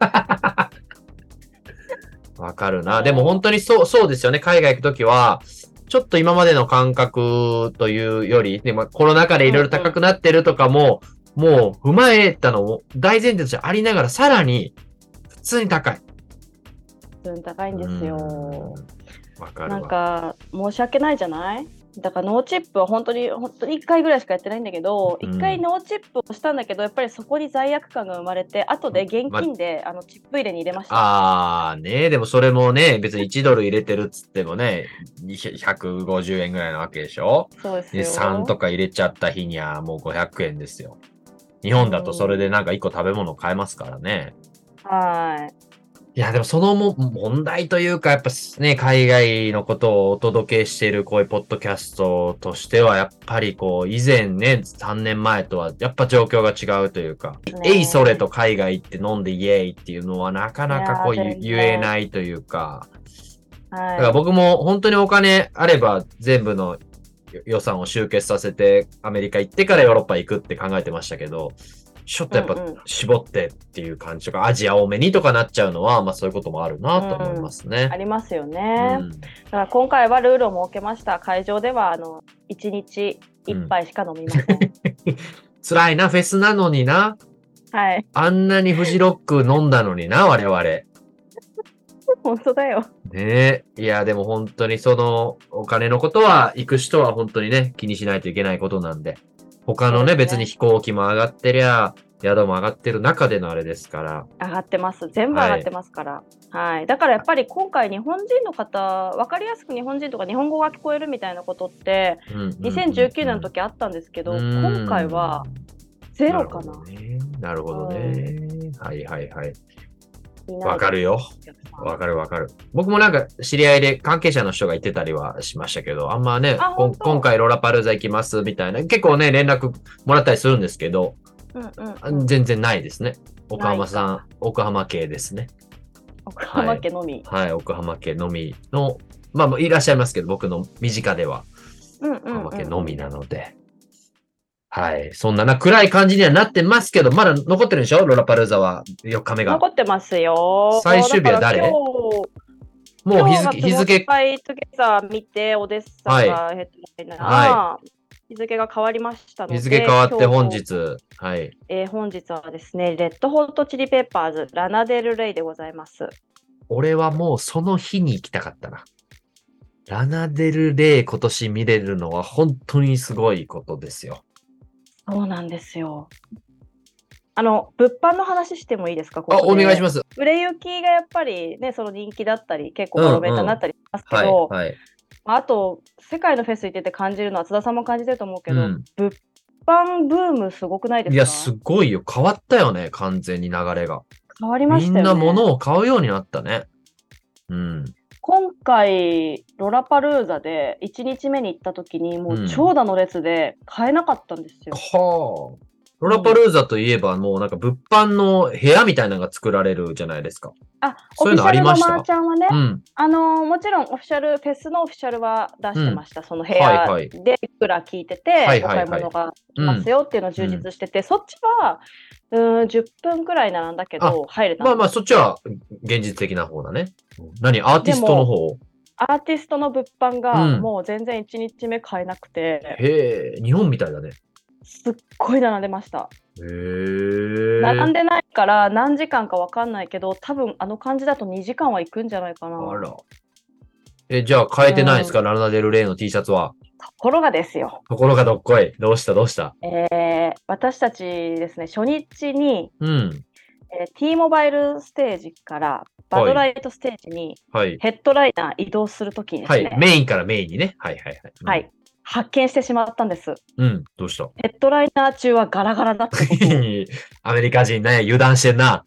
S1: わかるな。でも本当にそう、そうですよね。海外行くときは、ちょっと今までの感覚というより、でもコロナ禍でいろいろ高くなってるとかも、もう踏まえたのも大前提としてありながら、さらに普通に高い。
S2: 普通に高いんですよ。
S1: かる
S2: なん
S1: わ。
S2: か申し訳ないじゃない？だから no tip は本当に本当に1回ぐらいしかやってないんだけど、
S1: うん。
S2: 1回 no tip をしたんだけどやっぱりそこに罪悪感が生まれて後で現金で、あのチップ入れに入れました。
S1: あーね、でもそれもね、別に1ドル入れてるっつってもね、150円ぐらいなわけでしょ？で、
S2: そうですよ。
S1: 3とか入れちゃった日にはもう500円ですよ。日本だとそれでなんか1個食べ物買えますからね。
S2: はい。
S1: いや、でもそのも問題というか、やっぱね、海外のことをお届けしているこういうポッドキャストとしては、やっぱりこう、以前ね、3年前とは、やっぱ状況が違うというか、
S2: ね。
S1: えいそれと海外行って飲んでイエーイっていうのはなかなかこう言えないというか、だから
S2: はい
S1: 僕も本当にお金あれば全部の予算を集結させてアメリカ行ってからヨーロッパ行くって考えてましたけど、ちょっとやっぱ
S2: うんうん。
S1: 絞ってっていう感じとか、アジア多めにとかなっちゃうのは、まあそういうこともあるなと思います
S2: あ
S1: ね。
S2: りますよ
S1: う
S2: ね、
S1: ん。
S2: だから今回はルールを設けました。会場ではあの1日1杯しか飲みません、
S1: 辛いな、フェスなのにな。
S2: はい。
S1: あんなにフジロック飲んだのにな、我々。ね
S2: 本当だよ
S1: え。いや、でも本当にそのお金のことは、行く人は本当にね、気にしないといけないことなんで。他のね、
S2: ね
S1: 別に飛行機も上がってりゃ、宿も上がってる中でのあれですから。
S2: 上がってます全部上がってますから、はいだからやっぱり今回日本人の方分かりやすく日本人とか日本語が聞こえるみたいなことって
S1: うんうんうんうん
S2: 2019年の時あったんですけど、
S1: うん
S2: 今回はゼロかな
S1: なるほどね。なるほどね。はいはいはい。わかるよ。わかるわかる。僕もなんか知り合いで関係者の人が言ってたりはしましたけど、あんまね、今回ロラパルーザ行きますみたいな、結構ね、連絡もらったりするんですけど、
S2: うんうん
S1: あ
S2: うん、
S1: 全然ないですね。岡浜さん、岡浜系ですね。
S2: 岡浜家のみ、
S1: はい、岡浜系のみの、まあまあいらっしゃいますけど、僕の身近では
S2: うんうん
S1: 岡浜
S2: うん
S1: 系のみなので。はい。そんなな暗い感じにはなってますけど、まだ残ってるんでしょ？ロラパルーザは4日目が。
S2: 残ってますよ
S1: 最終日は誰？もう日付、
S2: 今日
S1: 付、
S2: 見てオデッサがヘッドライナー、
S1: は
S2: 日付が変わりましたので
S1: 日付変わって本
S2: 今
S1: 日、はい。
S2: えー本日はですね、レッドホットチリペッパーズ、ラナデルレイでございます。
S1: 俺はもうその日に行きたかったな。ラナデルレイ今年見れるのは本当にすごいことですよ。
S2: そうなんですよ。あの、物販の話してもいいですか？
S1: あ、お願いし
S2: す。
S1: ます。
S2: 売れ行きがやっぱりね、その人気だったり、結構バロメーターになったりしますけ
S1: はい、
S2: ど、
S1: はい。
S2: まああと、世界のフェス行ってて感じるのは、津田さんも感じてると思うけど、
S1: うん
S2: 物販ブームすごくないですか？
S1: いや、すごいよ。変わったよね、完全に流れが。
S2: 変わりま
S1: み
S2: したよね。
S1: んな物を買うようになったね。うん。
S2: 今回、ロラパルーザで1日目に行った時に、も
S1: う
S2: 長蛇の列で買えなかったんですよ。
S1: はあ。ロラパルーザといえば、もうなんか物販の部屋みたいなのが作られるじゃないですか。
S2: あ、
S1: そういうのありました
S2: オフィシャルのマーちゃんはね、
S1: うん。
S2: あのーもちろんオフィシャル、フェスのオフィシャルは出してました。その部屋でいくら聞いてて、
S1: はいはいはい
S2: お買い物が来ますよっていうのを充実してて、そっちはうーん10分くらい並んだけど、入れた
S1: まあまあ、そっちは現実的な方だね。何アーティストの方
S2: アーティストの物販が
S1: うん
S2: もう全然1日目買えなくて、
S1: へえ、日本みたいだね。
S2: すっごい並んでました。
S1: へえ。
S2: 並んでないから何時間かわかんないけど、多分あの感じだと2時間は行くんじゃないかな。
S1: あら。え、じゃあ変えてないですか、ラナデルレイの T シャツは？
S2: ところがですよ、
S1: ところがどっこい。どうした？どうした？
S2: えー私たちですね、初日に
S1: うん。
S2: えー T モバイルステージからバドライトステージに
S1: はい。
S2: ヘッドライナー移動するときにですね、
S1: はい。メインからメインにね。はいはいはい。うん
S2: はい、発見してしまったんです。
S1: うん。どうした？
S2: ヘッドライナー中はガラガラだったことを
S1: アメリカ人ね、油断してんな。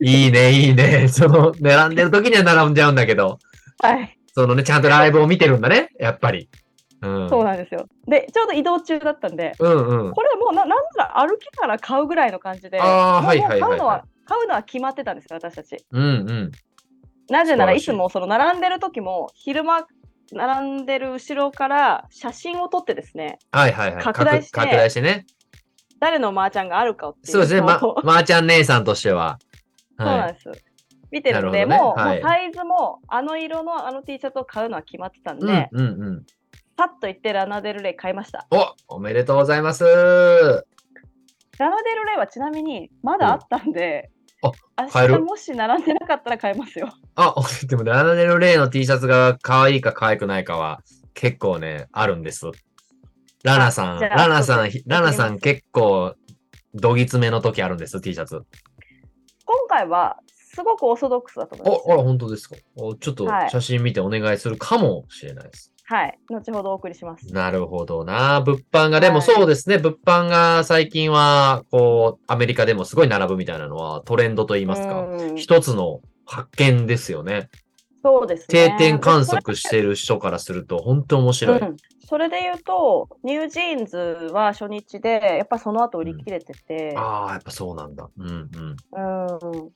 S1: いいね、いいね。その、並んでる時には並んじゃうんだけど、
S2: はい、
S1: そのね、ちゃんとライブを見てるんだね、やっぱり。うん。
S2: そうなんですよ。で、ちょうど移動中だったんで、
S1: うんうん。
S2: これもうななんなら歩きなら買うぐらいの感じで、
S1: あはい
S2: 買うのは買うのは決まってたんですよ、私たち。
S1: うんうん。
S2: なぜなら
S1: い
S2: つもその並んでる時も昼間並んでる後ろから写真を撮ってですね、
S1: はいはいはい。
S2: 拡大して
S1: 拡大してね。
S2: 誰のマーちゃんがあるかっていう
S1: そうですね。ま
S2: のを、
S1: まーちゃん姉さんとしては。
S2: そうな
S1: はい。
S2: んです。見てるんで、
S1: なるほ
S2: もう,、
S1: はい
S2: もうサイズもあの色のあの T シャツを買うのは決まってたんで、
S1: うんうんうん。
S2: さっと言ってラナデルレイ買いました。
S1: おおめでとうございます。
S2: ラナデルレイはちなみにまだあったんで、
S1: うん
S2: 明
S1: 買える？
S2: 日もし並んでなかったら買えますよ。
S1: あ、でもラナデルレイの T シャツが可愛いか可愛くないかは結構ね、あるんです。ラナさん、ラナさんラナさん結構、どぎつめの時あるんです、T シャツ。
S2: 今回はすごくオーソドックスだと思います
S1: お、あら、
S2: よ。
S1: 本当ですか？おちょっと
S2: はい
S1: 写真見てお願いするかもしれないです。
S2: はい。後ほどお送りします。
S1: なるほどな。物販が、でも
S2: はい
S1: そうですね、物販が最近は、こう、アメリカでもすごい並ぶみたいなのはトレンドと言いますか、
S2: うん
S1: 一つの発見ですよね。
S2: そうですね。
S1: 定点観測している人からすると、本当面白い。
S2: うん、それで言うと、ニュージーンズは初日で、やっぱその後売り切れてて、
S1: ああ、やっぱそうなんだ。うんうん。
S2: うん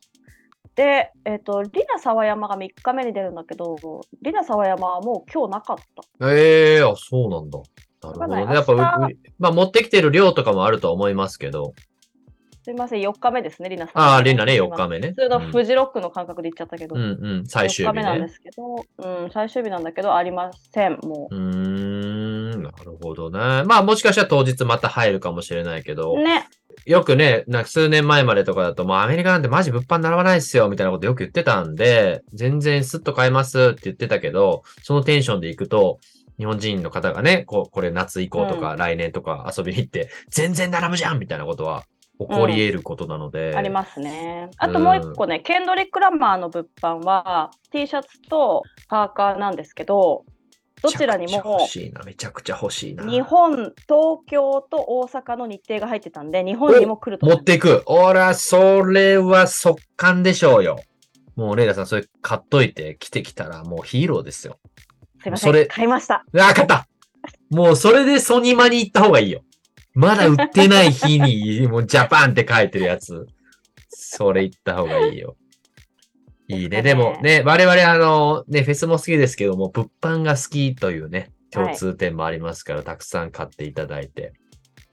S2: で、えっ、と、リナ沢山が3日目に出るんだけど、リナ沢山はもう今日なかった。
S1: ええあ、そうなんだ。なるほどね。やっぱまあ持ってきてる量とかもあるとは思いますけど。
S2: すいません、4日目ですね、リナ沢山。
S1: ああ、レナね、4日目ね。
S2: 普通の
S1: うん
S2: フジロックの感覚で言っちゃったけど、
S1: うんうん、最終
S2: 4
S1: 日
S2: 日目なんで
S1: ね。
S2: すけど、うん、最終日なんだけど、ありません、も
S1: うーん、なるほどね。まあもしかしたら当日また入るかもしれないけど
S2: う。、ね、
S1: よくね、なんか数年前までとかだと、もうアメリカなんてマジ物販並ばないっすよ、みたいなことよく言ってたんで、全然スッと買えますって言ってたけど、そのテンションで行くと、日本人の方がね、こう、これ夏以降とか
S2: うん
S1: 来年とか遊びに行って、全然並ぶじゃんみたいなことは起こり得ることなので。
S2: ありますね。あともう一個ね、ケンドリック・ラマーの物販は T シャツとパーカーなんですけど、どちらにも
S1: 欲しいな、めちゃくちゃ欲しいな。
S2: 日本、東京と大阪の日程が入ってたんで、日本にも来ると
S1: 持っていく。おら、それは速乾でしょうよ。もう、レイラさん、それ買っといて、来てきたらもうヒーローですよ。
S2: すいません、
S1: それ
S2: 買いました。
S1: あ、買ったもうそれでソニマに行った方がいいよ。まだ売ってない日に、もうジャパンって書いてるやつ。それ行った方がいいよ。いいね。でもね、我々あの、ね、フェスも好きですけども、物販が好きというね、共通点もありますから、たくさん買っていただいて。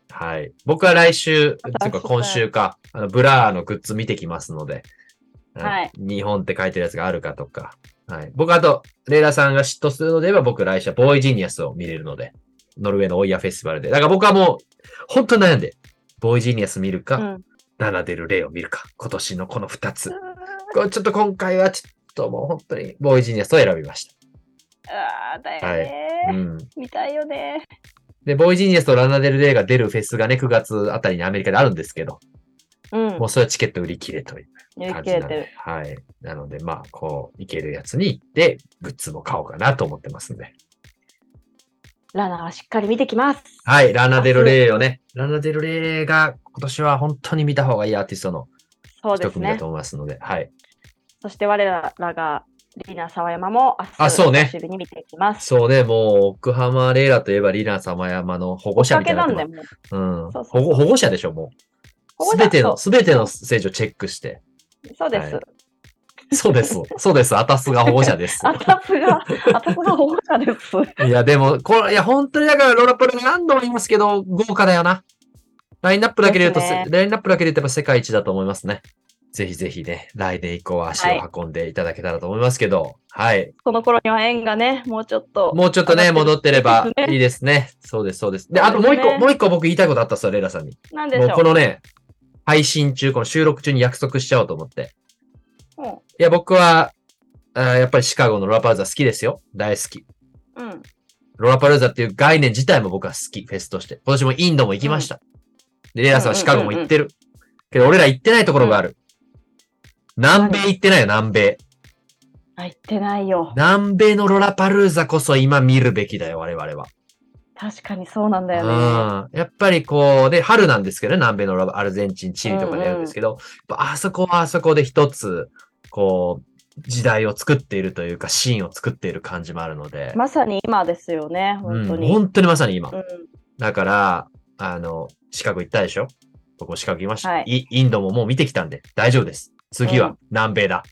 S1: はい。僕は来週、
S2: 私
S1: ていうか今週か、あの、ブラーのグッズ見てきますので、
S2: はい
S1: 日本って書いてるやつがあるかとか。はい。僕あと、レイラさんが嫉妬するので言えば、僕来週はボーイジニアスを見れるので、ノルウェーのオイヤーフェスティバルで。だから僕はもう、本当に悩んで、ボーイジニアス見るか、
S2: うん
S1: ナナデルレイを見るか、今年のこの二つ。これちょっと今回はちょっともう本当にボーイジニアスを選びまし
S2: あーだよ
S1: た。
S2: ね、
S1: うん。
S2: 見たいよね。
S1: で、ボーイジニアスとラナデルレイが出るフェスがね、9月あたりにアメリカであるんですけど、
S2: うん
S1: もう、それはチケット売り切れという感じなんで
S2: 切れてる。。
S1: はい。なので、まあ、こう、いけるやつに行って、グッズも買おうかなと思ってますんで。
S2: ラナはしっかり見てきます。
S1: はい。ラナデルレイをね、ラナデルレイが今年は本当に見た方がいいアーティストの一組だと。思いますので、はい。
S2: そして我らがリナ沢山も明日
S1: あそうね
S2: 日に見ていきます。
S1: そうね、もう、奥浜レイラといえばリナ様山の保護者みたいな
S2: なんう
S1: うん。
S2: そうそうそう
S1: 保護保護者でしょ、もう。すべての、
S2: そ
S1: すべてのステージをチェックして。
S2: そうです。
S1: はいそうです。そうです。アタスが保護者です。
S2: あたすが、あたすが保護者です。
S1: いや、でも、これ、いや、本当にだから、ローラプロ何度も言いますけど、豪華だよな。ラインナップだけで言うと、
S2: ね
S1: せラインナップだけで言っぱ世界一だと思いますね。ぜひぜひね、来年以降は足を運んでいただけたらと思いますけど、はい。
S2: この頃には円がね、もうちょっと。
S1: もうちょっとね、戻ってればいいですね。そうです、そうです。で、あともう一個、
S2: ね
S1: もう一個僕言いたいことあったっすよ、レイラさんに。
S2: なんでしょう。
S1: もうこのね、配信中、この収録中に約束しちゃおうと思って。
S2: うん
S1: いや、僕は、あーやっぱりシカゴのロラパルーザ好きですよ。大好き。
S2: うん。
S1: ロラパルーザっていう概念自体も僕は好き、フェスとして。今年もインドも行きました。で、レイラさんはシカゴも行ってる。けど、俺ら行ってないところがある。南米行ってないよ、南米。
S2: あ、行ってないよ。
S1: 南米のロラパルーザこそ今見るべきだよ、我々は。
S2: 確かにそうなんだよね。
S1: うん。やっぱりこう、で、春なんですけどね、南米のアルゼンチン、チリとかでやるんですけど、やっぱあそこはあそこで一つ、こう、時代を作っているというか、シーンを作っている感じもあるので、
S2: まさに今ですよね、本当に。
S1: うん、本当にまさに今。
S2: うん
S1: だから、あの、シカゴ行ったでしょ？僕もシカゴ行きました、
S2: はい
S1: イ。インドももう見てきたんで、大丈夫です。次は
S2: うん
S1: 南米だ。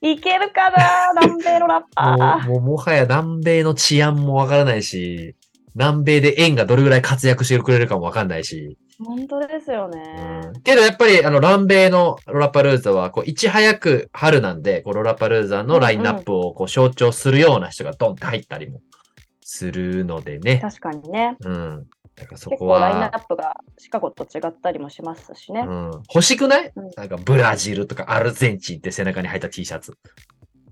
S2: いけるかな？南米のラッパ
S1: もう、もうもはや南米の治安もわからないし、南米で円がどれぐらい活躍してくれるかもわかんないし。
S2: ー。本当ですよね。
S1: うんけどやっぱり、あの、南米のロラパルーザは、こう、いち早く春なんで、こうロラパルーザのラインナップをこう象徴するような人がドンって入ったりもするのでね。
S2: 確かにね。
S1: うん。だからそ
S2: 結
S1: こは
S2: 構ラインナ、ップがシカゴと違ったりもしますしね。
S1: うん、欲しくない？
S2: うん
S1: なんかブラジルとかアルゼンチンって背中に入った T シャツ。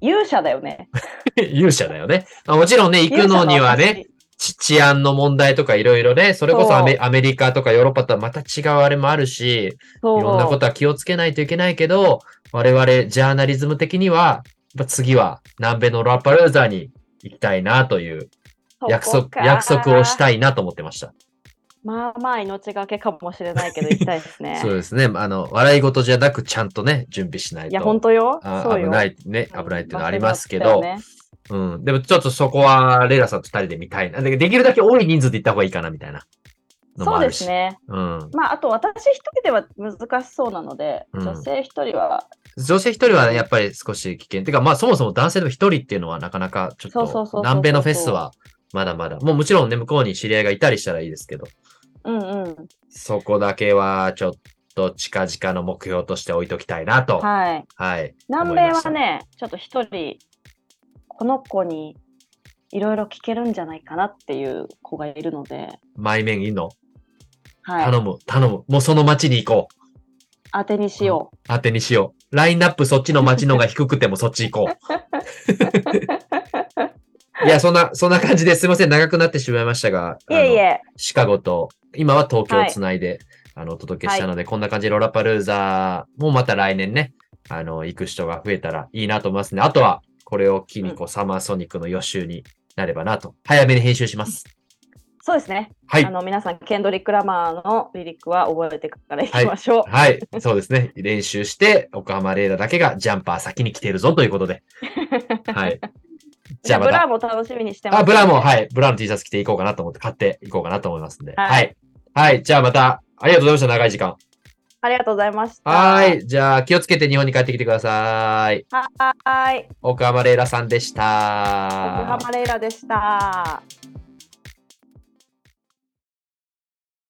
S2: 勇者だよね。
S1: 勇者だよね。まあもちろんね、行くのにはね、ち治安の問題とかいろいろね、それこそアメアメリカとかヨーロッパとはまた違うあれもあるし、いろんなことは気をつけないといけないけど、我々ジャーナリズム的には、次は南米のラパルーザに行きたいなという約束、約束をし
S2: い。
S1: たいなと思ってました。
S2: まあまあ命がけかもしれないけど行きたいですね。
S1: そうですね。あの、笑い事じゃなくちゃんとね、準備しないと。
S2: いや、本当よ。
S1: あ
S2: そうよ
S1: 危ないね、危ないっていうのはありますけど、
S2: 忘れて
S1: うん。でもちょっとそこは、レイラさんと二人で見たいな。でできるだけ多い人数で行った方がいいかな、みたいな。
S2: そう
S1: もあるし。
S2: ですね。
S1: うん。
S2: まあ、あと私一人では難しそうなので、
S1: うん
S2: 女性一人は、
S1: 女性一人はねやっぱり少し危険。てか、まあそもそも男性でも一人っていうのはなかなかちょっと、南米のフェスはまだまだ。もうもちろんね、向こうに知り合いがいたりしたらいいですけど、
S2: うんうん。
S1: そこだけはちょっと近々の目標として置いときたいなと。はい。
S2: はい。南米はね、ちょっと一人、この子にいろいろ聞けるんじゃないかなっていう子がいるので、
S1: 前面いんの？
S2: はい。
S1: 頼む、頼む。もうその街に行こう。
S2: 当てにしよう。
S1: 当てにしよう。ラインナップそっちの街のが低くてもそっち行こう。いや、そんな、そんな感じですいません。長くなってしまいましたが、
S2: いえいえ、
S1: シカゴと、今は東京をつないで、あの、お届けしたので、こんな感じでロラパルーザもまた来年ね、あの、行く人が増えたらいいなと思いますね。あとは、これを機に、こう、サマーソニックの予習になればなと、早めに編集します。
S2: そうですね。
S1: はい
S2: あ。の皆さん、ケンドリック・ラマーのリリックは覚えてからいきましょう。
S1: はい。そうですね。練習して、岡浜レイラだけがジャンパー先に来ているぞということで。はい。じゃあ。
S2: ブラも楽しみにしてます。
S1: あ、ブラも、
S2: い。
S1: はい。ブラの T シャツ着ていこうかなと思って、買っていこうかなと思いますんで。
S2: はい
S1: はい。はい。じゃあまた、ありがとうございました。長い時間。
S2: ありがとうございました。
S1: はい。じゃあ、気をつけて日本に帰ってきてください。
S2: はーい。
S1: 岡浜レイラさんでした。
S2: 奥浜レイラでした。